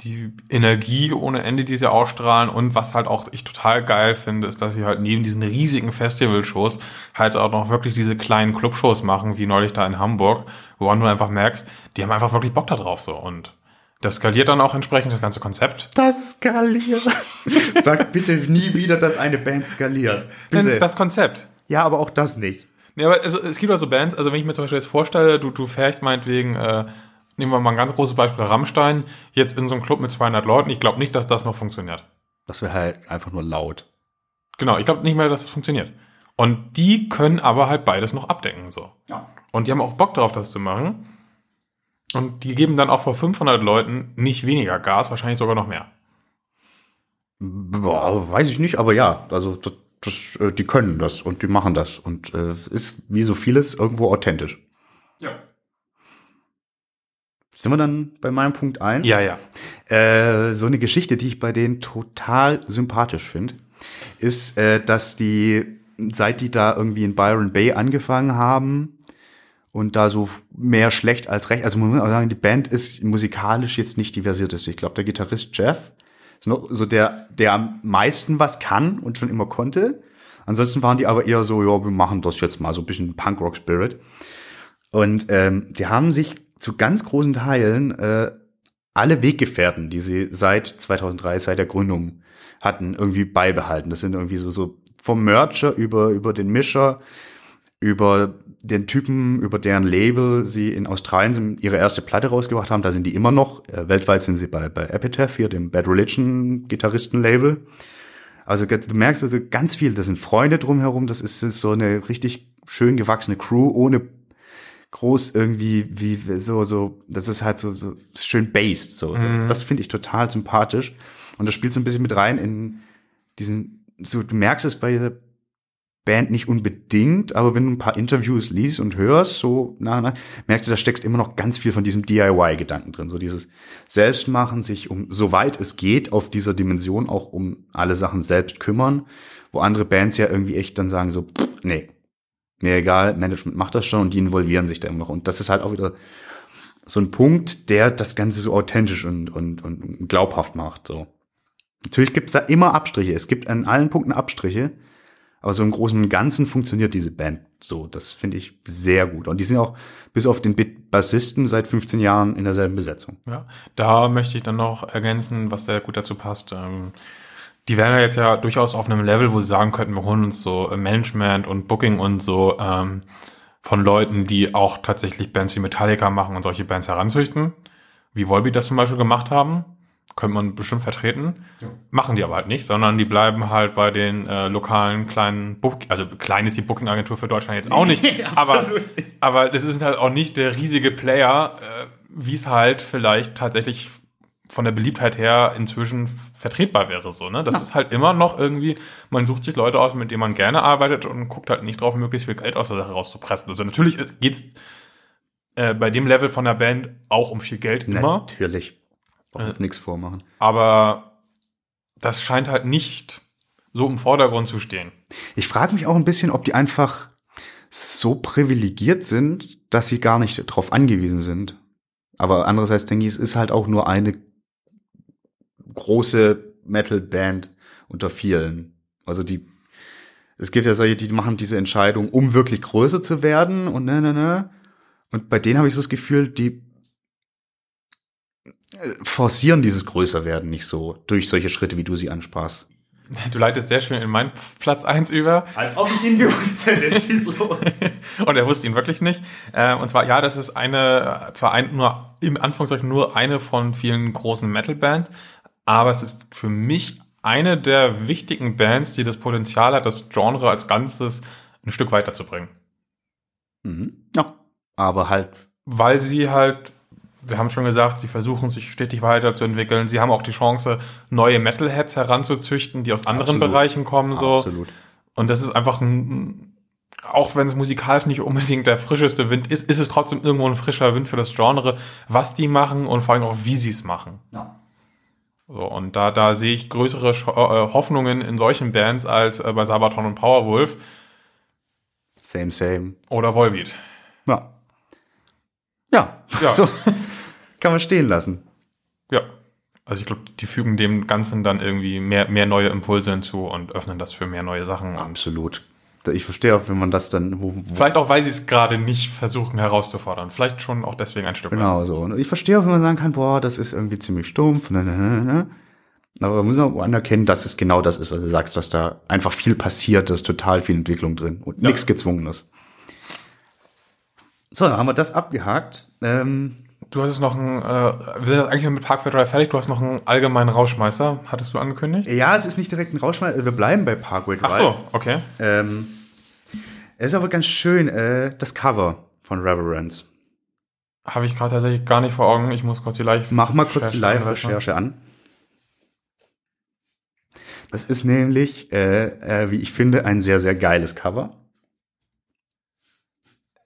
die Energie ohne Ende, die sie ausstrahlen und was halt auch ich total geil finde, ist, dass sie halt neben diesen riesigen Festivalshows halt auch noch wirklich diese kleinen Clubshows machen, wie neulich da in Hamburg, wo du einfach merkst, die haben einfach wirklich Bock da drauf so und das skaliert dann auch entsprechend das ganze Konzept. Das skaliert. Sag bitte nie wieder, dass eine Band skaliert. Bitte. Das Konzept. Ja, aber auch das nicht. Nee, aber also, es gibt also Bands, also wenn ich mir zum Beispiel jetzt vorstelle, du, du fährst meinetwegen äh, nehmen wir mal ein ganz großes Beispiel, Rammstein, jetzt in so einem Club mit 200 Leuten, ich glaube nicht, dass das noch funktioniert. Das wäre halt einfach nur laut. Genau, ich glaube nicht mehr, dass das funktioniert. Und die können aber halt beides noch abdecken, so. Ja. Und die haben auch Bock darauf, das zu machen. Und die geben dann auch vor 500 Leuten nicht weniger Gas, wahrscheinlich sogar noch mehr. Boah, weiß ich nicht, aber ja, also das, das, äh, die können das und die machen das und äh, ist wie so vieles irgendwo authentisch. Ja. Sind wir dann bei meinem Punkt ein? Ja, ja. Äh, so eine Geschichte, die ich bei denen total sympathisch finde, ist, äh, dass die, seit die da irgendwie in Byron Bay angefangen haben und da so mehr schlecht als recht, also man muss auch sagen, die Band ist musikalisch jetzt nicht die. Ich glaube, der Gitarrist Jeff ist noch so der, der am meisten was kann und schon immer konnte. Ansonsten waren die aber eher so, ja, wir machen das jetzt mal so ein bisschen Punkrock-Spirit. Und ähm, die haben sich zu ganz großen Teilen äh, alle Weggefährten, die sie seit 2003, seit der Gründung hatten, irgendwie beibehalten. Das sind irgendwie so, so vom Mercher über, über den Mischer, über den Typen, über deren Label sie in Australien ihre erste Platte rausgebracht haben. Da sind die immer noch. Äh, weltweit sind sie bei, bei Epitaph, hier dem Bad Religion Gitarristen-Label. Also du merkst also ganz viel, da sind Freunde drumherum, das ist so eine richtig schön gewachsene Crew ohne groß irgendwie, wie so, so, das ist halt so, so schön based, so. Das, mhm. das finde ich total sympathisch. Und das spielt so ein bisschen mit rein in diesen, so, du merkst es bei dieser Band nicht unbedingt, aber wenn du ein paar Interviews liest und hörst, so nach, nach merkst du, da steckst immer noch ganz viel von diesem DIY-Gedanken drin. So dieses Selbstmachen, sich um, soweit es geht, auf dieser Dimension auch um alle Sachen selbst kümmern, wo andere Bands ja irgendwie echt dann sagen so, pff, nee, mir egal, Management macht das schon und die involvieren sich da immer noch. Und das ist halt auch wieder so ein Punkt, der das Ganze so authentisch und, und, und glaubhaft macht. So. Natürlich gibt's da immer Abstriche. Es gibt an allen Punkten Abstriche, aber so im Großen und Ganzen funktioniert diese Band so. Das finde ich sehr gut. Und die sind auch bis auf den Bassisten seit 15 Jahren in derselben Besetzung. Ja, da möchte ich dann noch ergänzen, was sehr gut dazu passt. Ähm die wären ja jetzt ja durchaus auf einem Level, wo sie sagen könnten, wir holen uns so Management und Booking und so ähm, von Leuten, die auch tatsächlich Bands wie Metallica machen und solche Bands heranzüchten, wie Volbeat das zum Beispiel gemacht haben. Könnte man bestimmt vertreten. Ja. Machen die aber halt nicht, sondern die bleiben halt bei den äh, lokalen kleinen Book, also klein ist die Booking-Agentur für Deutschland jetzt auch nicht, aber, aber das ist halt auch nicht der riesige Player, äh, wie es halt vielleicht tatsächlich von der Beliebtheit her inzwischen vertretbar wäre so, ne? Das Ja. ist halt immer noch irgendwie, man sucht sich Leute aus, mit denen man gerne arbeitet und guckt halt nicht drauf, möglichst viel Geld aus der Sache rauszupressen. Also natürlich geht's äh, bei dem Level von der Band auch um viel Geld immer, Natürlich. Brauchen uns nichts vormachen. aber das scheint halt nicht so im Vordergrund zu stehen. Ich frage mich auch ein bisschen, ob die einfach so privilegiert sind, dass sie gar nicht darauf angewiesen sind. Aber andererseits denke ich, es ist halt auch nur eine große Metal-Band unter vielen. Also die, es gibt ja solche, die machen diese Entscheidung, um wirklich größer zu werden und ne, ne, ne. Und bei denen habe ich so das Gefühl, die äh, forcieren dieses Größerwerden nicht so durch solche Schritte, wie du sie ansprachst. Du leitest sehr schön in meinen Platz eins über. Als ob ich ihn gewusst hätte, schieß los. Und er wusste ihn wirklich nicht. Äh, und zwar, ja, das ist eine, zwar ein, nur, im Anführungszeichen nur eine von vielen großen Metal-Bands, aber es ist für mich eine der wichtigen Bands, die das Potenzial hat, das Genre als Ganzes ein Stück weiterzubringen. Mhm. Ja. Aber halt, Weil sie halt, wir haben schon gesagt, sie versuchen sich stetig weiterzuentwickeln. Sie haben auch die Chance, neue Metalheads heranzuzüchten, die aus anderen Absolut. Bereichen kommen, so. absolut. Und das ist einfach ein, auch wenn es musikalisch nicht unbedingt der frischeste Wind ist, ist es trotzdem irgendwo ein frischer Wind für das Genre, was die machen und vor allem auch, wie sie es machen. Ja. So, und da, da sehe ich größere Scho- äh, Hoffnungen in solchen Bands als äh, bei Sabaton und Powerwolf Same, same. oder Volbeat. Ja. Ja. Ja. So. Kann man stehen lassen. Ja. Also ich glaube, die fügen dem Ganzen dann irgendwie mehr, mehr neue Impulse hinzu und öffnen das für mehr neue Sachen. Absolut. Ich verstehe auch, wenn man das dann, wo, wo vielleicht auch, weil sie es gerade nicht versuchen herauszufordern. Vielleicht schon auch deswegen ein Stück genau so. Und ich verstehe auch, wenn man sagen kann, boah, das ist irgendwie ziemlich stumpf. Ne, ne, ne, ne. Aber man muss auch anerkennen, dass es genau das ist, was du sagst, dass da einfach viel passiert, da ist total viel Entwicklung drin und nichts Gezwungenes. So, dann haben wir das abgehakt. Ähm, Du hattest noch ein, äh, wir sind jetzt eigentlich mit Parkway Drive fertig, du hast noch einen allgemeinen Rausschmeißer, hattest du angekündigt? ja, es ist nicht direkt ein Rauschmeißer, wir bleiben bei Parkway Drive. Ach so, okay. Ähm, es ist aber ganz schön, äh, das Cover von Reverence. Habe ich gerade tatsächlich gar nicht vor Augen, ich muss kurz die Live- Mach mal kurz die Recherche Live-Recherche an. Das ist nämlich, äh, äh, wie ich finde, ein sehr, sehr geiles Cover.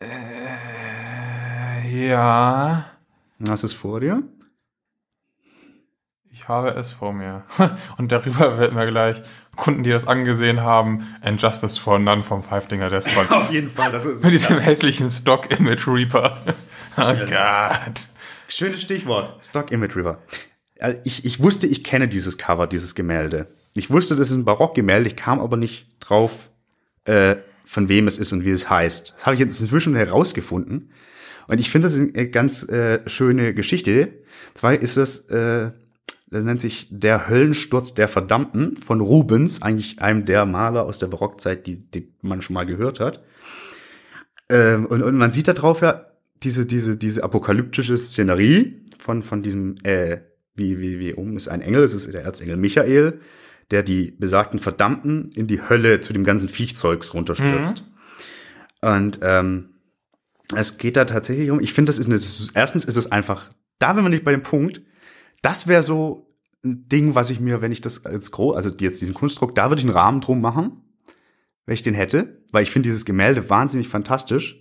Äh, ja, Hast du es vor dir? ich habe es vor mir. Und darüber werden wir gleich Kunden, die das angesehen haben, And Justice for None vom Five-Dinger Despot. Auf jeden Fall, das ist Mit diesem hässlichen Stock-Image Reaper. oh Gott. Schönes Stichwort. Stock Image River. Also Ich, ich wusste, ich kenne dieses Cover, dieses Gemälde. Ich wusste, das ist ein Barockgemälde, ich kam aber nicht drauf, äh, von wem es ist und wie es heißt. Das habe ich jetzt inzwischen herausgefunden. Und ich finde das eine ganz äh, schöne Geschichte. Zwar ist es, äh, das nennt sich Der Höllensturz der Verdammten von Rubens, eigentlich einem der Maler aus der Barockzeit, die, die man schon mal gehört hat. Ähm, und, und man sieht da drauf ja diese, diese, diese apokalyptische Szenerie von, von diesem, äh, wie, wie, wie oben ist ein Engel, es ist der Erzengel Michael, der die besagten Verdammten in die Hölle zu dem ganzen Viechzeugs runterstürzt. Und ähm, es geht da tatsächlich um, ich finde, das ist eine, erstens ist es einfach, da wenn man nicht bei dem Punkt, das wäre so ein Ding, was ich mir, wenn ich das als groß, also jetzt diesen Kunstdruck, da würde ich einen Rahmen drum machen, wenn ich den hätte, weil ich finde dieses Gemälde wahnsinnig fantastisch.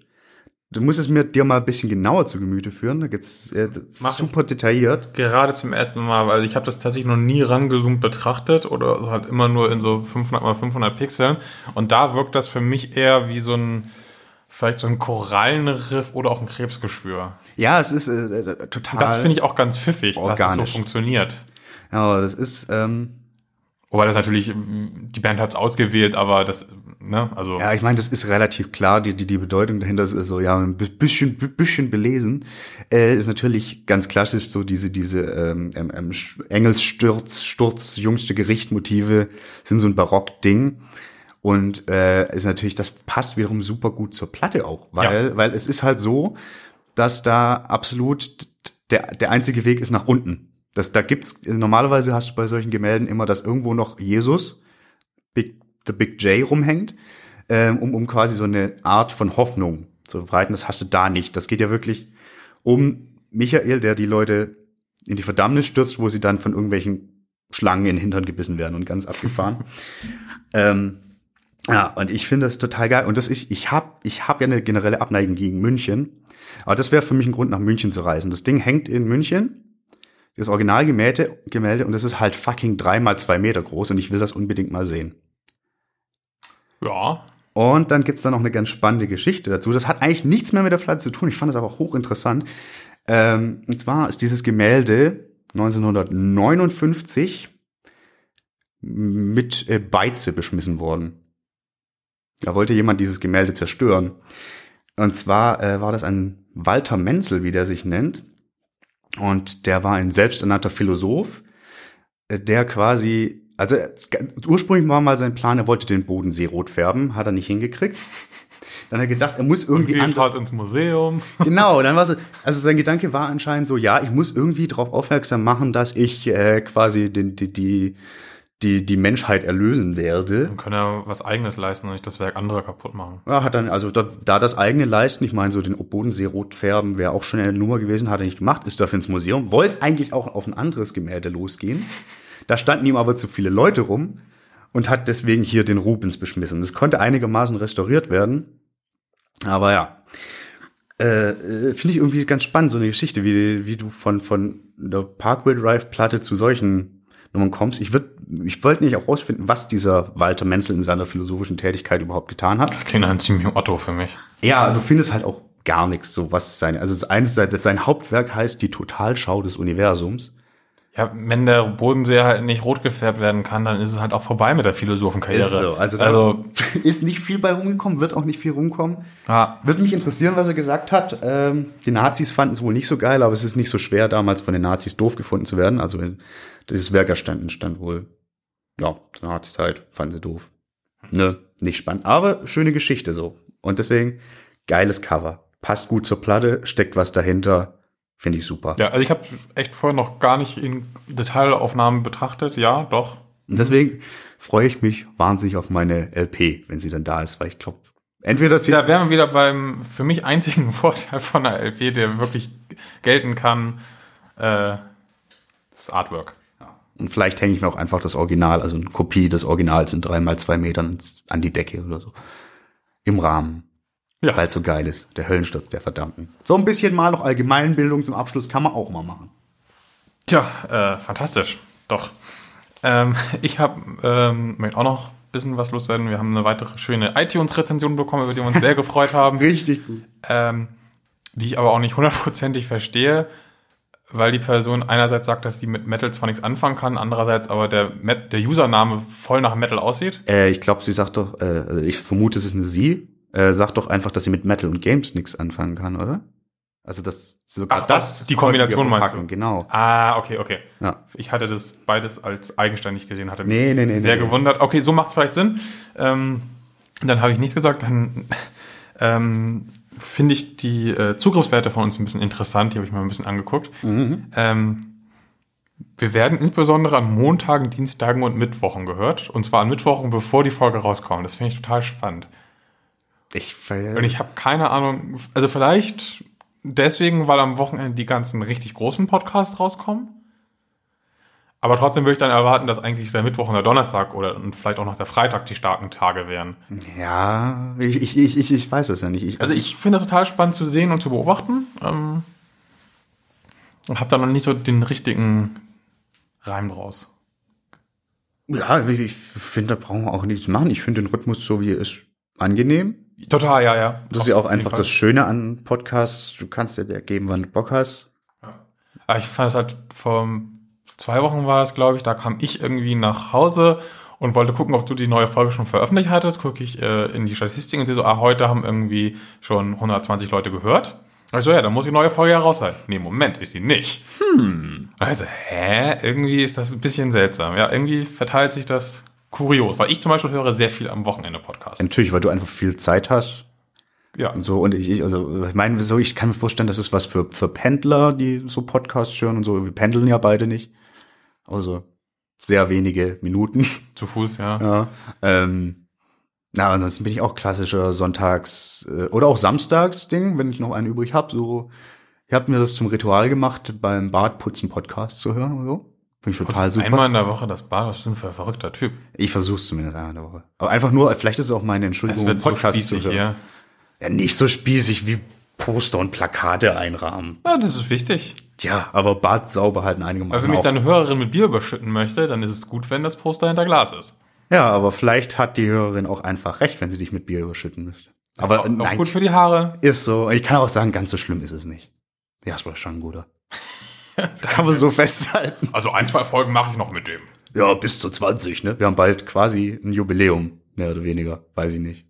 Du musst es mir dir mal ein bisschen genauer zu Gemüte führen. Da gibt's äh, super detailliert. Gerade zum ersten Mal, weil ich habe das tatsächlich noch nie rangezoomt betrachtet oder halt immer nur in so 500 mal 500 Pixeln. Und da wirkt das für mich eher wie so ein, vielleicht so ein Korallenriff oder auch ein Krebsgeschwür. Ja, es ist äh, äh, total. Das finde ich auch ganz pfiffig, dass das so organisch. funktioniert. Ja, das ist ähm, Wobei das natürlich, die Band hat es ausgewählt, aber das, ne, also. Ja, ich meine, das ist relativ klar, die, die, die Bedeutung dahinter ist so, ja, ein bisschen, bisschen belesen. Äh, ist natürlich ganz klassisch so diese, diese ähm, ähm, Engelssturz, Sturz, jüngste Gerichtmotive sind so ein Barock-Ding. Und äh, ist natürlich, das passt wiederum super gut zur Platte auch, weil, weil es ist halt so, dass da absolut der, der einzige Weg ist nach unten. Das, da gibt's, normalerweise hast du bei solchen Gemälden immer, dass irgendwo noch Jesus, Big, the Big J rumhängt, ähm, um, um quasi so eine Art von Hoffnung zu verbreiten. Das hast du da nicht. Das geht ja wirklich um Michael, der die Leute in die Verdammnis stürzt, wo sie dann von irgendwelchen Schlangen in den Hintern gebissen werden und ganz abgefahren. ähm, ja, und ich finde das total geil. Und das ich, ich habe ich hab ja eine generelle Abneigung gegen München. Aber das wäre für mich ein Grund, nach München zu reisen. Das Ding hängt in München. Das Originalgemälde Gemälde, und das ist halt fucking drei mal zwei Meter groß und ich will das unbedingt mal sehen. Ja. Und dann gibt's da noch eine ganz spannende Geschichte dazu. Das hat eigentlich nichts mehr mit der Pflanze zu tun. Ich fand das aber hochinteressant. Ähm, und zwar ist dieses Gemälde 1959 mit äh, Beize beschmissen worden. Da wollte jemand dieses Gemälde zerstören. Und zwar äh, war das ein Walter Menzel, wie der sich nennt. Und der war ein selbsternannter Philosoph, äh, der quasi, also äh, ursprünglich war mal sein Plan, er wollte den Bodensee rot färben, hat er nicht hingekriegt. Dann hat er gedacht, er muss irgendwie andere- halt ins Museum. Genau, dann war so, also sein Gedanke war anscheinend so, ja, ich muss irgendwie darauf aufmerksam machen, dass ich äh, quasi den, die, die, die, die Menschheit erlösen werde. Dann kann er was Eigenes leisten und nicht das Werk anderer kaputt machen. Ja, hat dann, also da, da das eigene leisten, ich meine, so den Bodensee rot färben wäre auch schon eine Nummer gewesen, hat er nicht gemacht, ist dafür ins Museum, wollte eigentlich auch auf ein anderes Gemälde losgehen. Da standen ihm aber zu viele Leute rum und hat deswegen hier den Rubens beschmissen. Das konnte einigermaßen restauriert werden. Aber ja. Äh, äh, Finde ich irgendwie ganz spannend, so eine Geschichte, wie, wie du von, von der Parkway Drive Platte zu solchen Nummern kommst. Ich würd, ich wollte nicht auch rausfinden, was dieser Walter Menzel in seiner philosophischen Tätigkeit überhaupt getan hat. Klingt ein ziemlich Otto für mich. Ja, du findest halt auch gar nichts, so was sein. Also das eine ist, sein Hauptwerk heißt die Totalschau des Universums. Ja, wenn der Bodensee halt nicht rot gefärbt werden kann, dann ist es halt auch vorbei mit der Philosophenkarriere. Ist so. Also, also ist nicht viel bei rumgekommen, wird auch nicht viel rumkommen. ja, Würde mich interessieren, was er gesagt hat. Ähm, die Nazis fanden es wohl nicht so geil, aber es ist nicht so schwer, damals von den Nazis doof gefunden zu werden. Also dieses Werk entstand, wohl, ja, zur Nazi-Zeit, fanden sie doof. Ne, nicht spannend. Aber schöne Geschichte so. Und deswegen, geiles Cover. Passt gut zur Platte, steckt was dahinter. Finde ich super. ja, also ich habe echt vorher noch gar nicht in Detailaufnahmen betrachtet. Ja, doch. Und deswegen freue ich mich wahnsinnig auf meine LP, wenn sie dann da ist, weil ich glaube, entweder sie Da wären wir wieder beim für mich einzigen Vorteil von der LP, der wirklich gelten kann, äh, das Artwork. Und vielleicht hänge ich mir auch einfach das Original, also eine Kopie des Originals in drei mal zwei Metern an die Decke oder so. Im Rahmen. Ja. Weil es so geil ist. Der Höllensturz der Verdammten. So ein bisschen mal noch Allgemeinbildung zum Abschluss kann man auch mal machen. Tja, äh, fantastisch. Doch. Ähm, ich habe ähm, möchte auch noch ein bisschen was loswerden. Wir haben eine weitere schöne iTunes-Rezension bekommen, über die wir uns sehr gefreut haben. Richtig gut. ähm, die ich aber auch nicht hundertprozentig verstehe, weil die Person einerseits sagt, dass sie mit Metal zwar nichts anfangen kann, andererseits aber der, Met der Username voll nach Metal aussieht. Äh, ich glaube, sie sagt doch, äh, also ich vermute, es ist eine Sie, äh, sagt doch einfach, dass sie mit Metal und Games nichts anfangen kann, oder? Also das sogar Ach, das das- die Kombination meinst du? Genau. Ah, okay, okay. Ja. Ich hatte das beides als eigenständig gesehen, hatte mich Nee, nee, nee, sehr gewundert. Okay, so macht es vielleicht Sinn. Ähm, dann habe ich nichts gesagt. Dann ähm, finde ich die äh, Zugriffswerte von uns ein bisschen interessant. Die habe ich mir ein bisschen angeguckt. Mhm. Ähm, wir werden insbesondere an Montagen, Dienstagen und Mittwochen gehört. Und zwar an Mittwochen, bevor die Folge rauskommt. Das finde ich total spannend. Ich, Und ich habe keine Ahnung, also vielleicht deswegen, weil am Wochenende die ganzen richtig großen Podcasts rauskommen. Aber trotzdem würde ich dann erwarten, dass eigentlich der Mittwoch und der Donnerstag oder und vielleicht auch noch der Freitag die starken Tage wären. ja, ich, ich, ich, ich, weiß es ja nicht. Ich, Also ich finde das total spannend zu sehen und zu beobachten. Ähm, und habe da noch nicht so den richtigen Reim draus. Ja, ich, finde, da brauchen wir auch nichts machen. Ich finde den Rhythmus, so wie er ist, angenehm. Total, ja, ja. Das ist ja auch einfach das Schöne an Podcasts. Du kannst dir der geben, wann du Bock hast. Aber ich fand es halt vor zwei Wochen war es, glaube ich, da kam ich irgendwie nach Hause und wollte gucken, ob du die neue Folge schon veröffentlicht hattest. Gucke ich äh, in die Statistiken und sehe so, ah, heute haben irgendwie schon 120 Leute gehört. Also ja, dann muss die neue Folge ja raus sein. Nee, Moment, ist sie nicht. Hm. Also, hä? Irgendwie ist das ein bisschen seltsam. Ja, irgendwie verteilt sich das kurios. Weil ich zum Beispiel höre sehr viel am Wochenende Podcast. Natürlich, weil du einfach viel Zeit hast. Ja. Und so, und ich, ich also, ich meine, so, ich kann mir vorstellen, das ist was für, für Pendler, die so Podcasts hören und so. Wir pendeln ja beide nicht. Also, sehr wenige Minuten. Zu Fuß, ja. Ja. Ähm, na, ansonsten bin ich auch klassischer Sonntags- äh, oder auch Samstags-Ding, wenn ich noch einen übrig habe. So, Ihr habt mir das zum Ritual gemacht, beim Bartputzen Podcast zu hören oder so. Finde ich total super. Einmal in der Woche das Bad, was ist ein verrückter Typ. Ich versuch's zumindest einmal in der Woche. Aber einfach nur, vielleicht ist es auch meine Entschuldigung, Es wird so Podcast spießig zu hören. hier. Ja, nicht so spießig wie Poster und Plakate einrahmen. Ja, das ist wichtig. Ja, aber Bart sauber halten einigermaßen Also wenn mich auch. deine Hörerin mit Bier überschütten möchte, dann ist es gut, wenn das Poster hinter Glas ist. Ja, aber vielleicht hat die Hörerin auch einfach recht, wenn sie dich mit Bier überschütten möchte. Aber auch, auch nein, gut für die Haare. ist so. Ich kann auch sagen, ganz so schlimm ist es nicht. Jasper ist schon ein guter. kann man so festhalten. Also ein, zwei Folgen mache ich noch mit dem. Ja, bis zu 20, ne? Wir haben bald quasi ein Jubiläum, mehr oder weniger. Weiß ich nicht.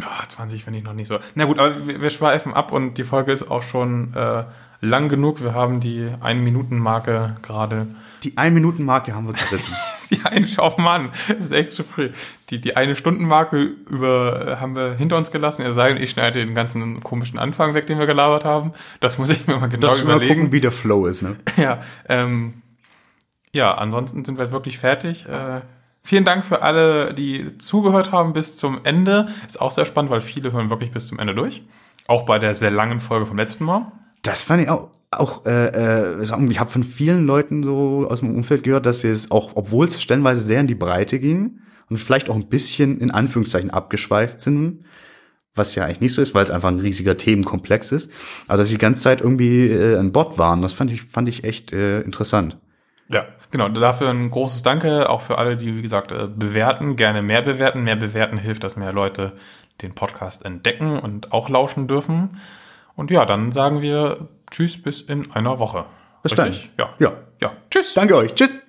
Ah, 20 finde ich noch nicht so. Na gut, aber wir, wir schweifen ab und die Folge ist auch schon äh, lang genug. Wir haben die Ein-Minuten-Marke gerade. Die Ein-Minuten-Marke haben wir gerissen. Die eine, oh Mann, das ist echt zu früh. Die, die eine Stundenmarke über äh, haben wir hinter uns gelassen. Er sei denn, ich schneide den ganzen komischen Anfang weg, den wir gelabert haben. Das muss ich mir mal genau Dass wir mal überlegen. gucken, wie der Flow ist, ne? Ja, ähm, ja, ansonsten sind wir jetzt wirklich fertig. Äh, vielen Dank für alle, die zugehört haben bis zum Ende. Ist auch sehr spannend, weil viele hören wirklich bis zum Ende durch. Auch bei der sehr langen Folge vom letzten Mal. Das fand ich auch, auch äh, äh, ich habe von vielen Leuten so aus dem Umfeld gehört, dass sie es auch, obwohl es stellenweise sehr in die Breite ging und vielleicht auch ein bisschen in Anführungszeichen abgeschweift sind, was ja eigentlich nicht so ist, weil es einfach ein riesiger Themenkomplex ist, aber dass sie die ganze Zeit irgendwie äh, an Bord waren, das fand ich, fand ich echt äh, interessant. Ja, genau. Dafür ein großes Danke, auch für alle, die, wie gesagt, äh, bewerten, gerne mehr bewerten. Mehr bewerten hilft, dass mehr Leute den Podcast entdecken und auch lauschen dürfen. Und ja, dann sagen wir Tschüss bis in einer Woche. Bis dann. Richtig? Ja. Ja. Ja. Tschüss. Danke euch. Tschüss.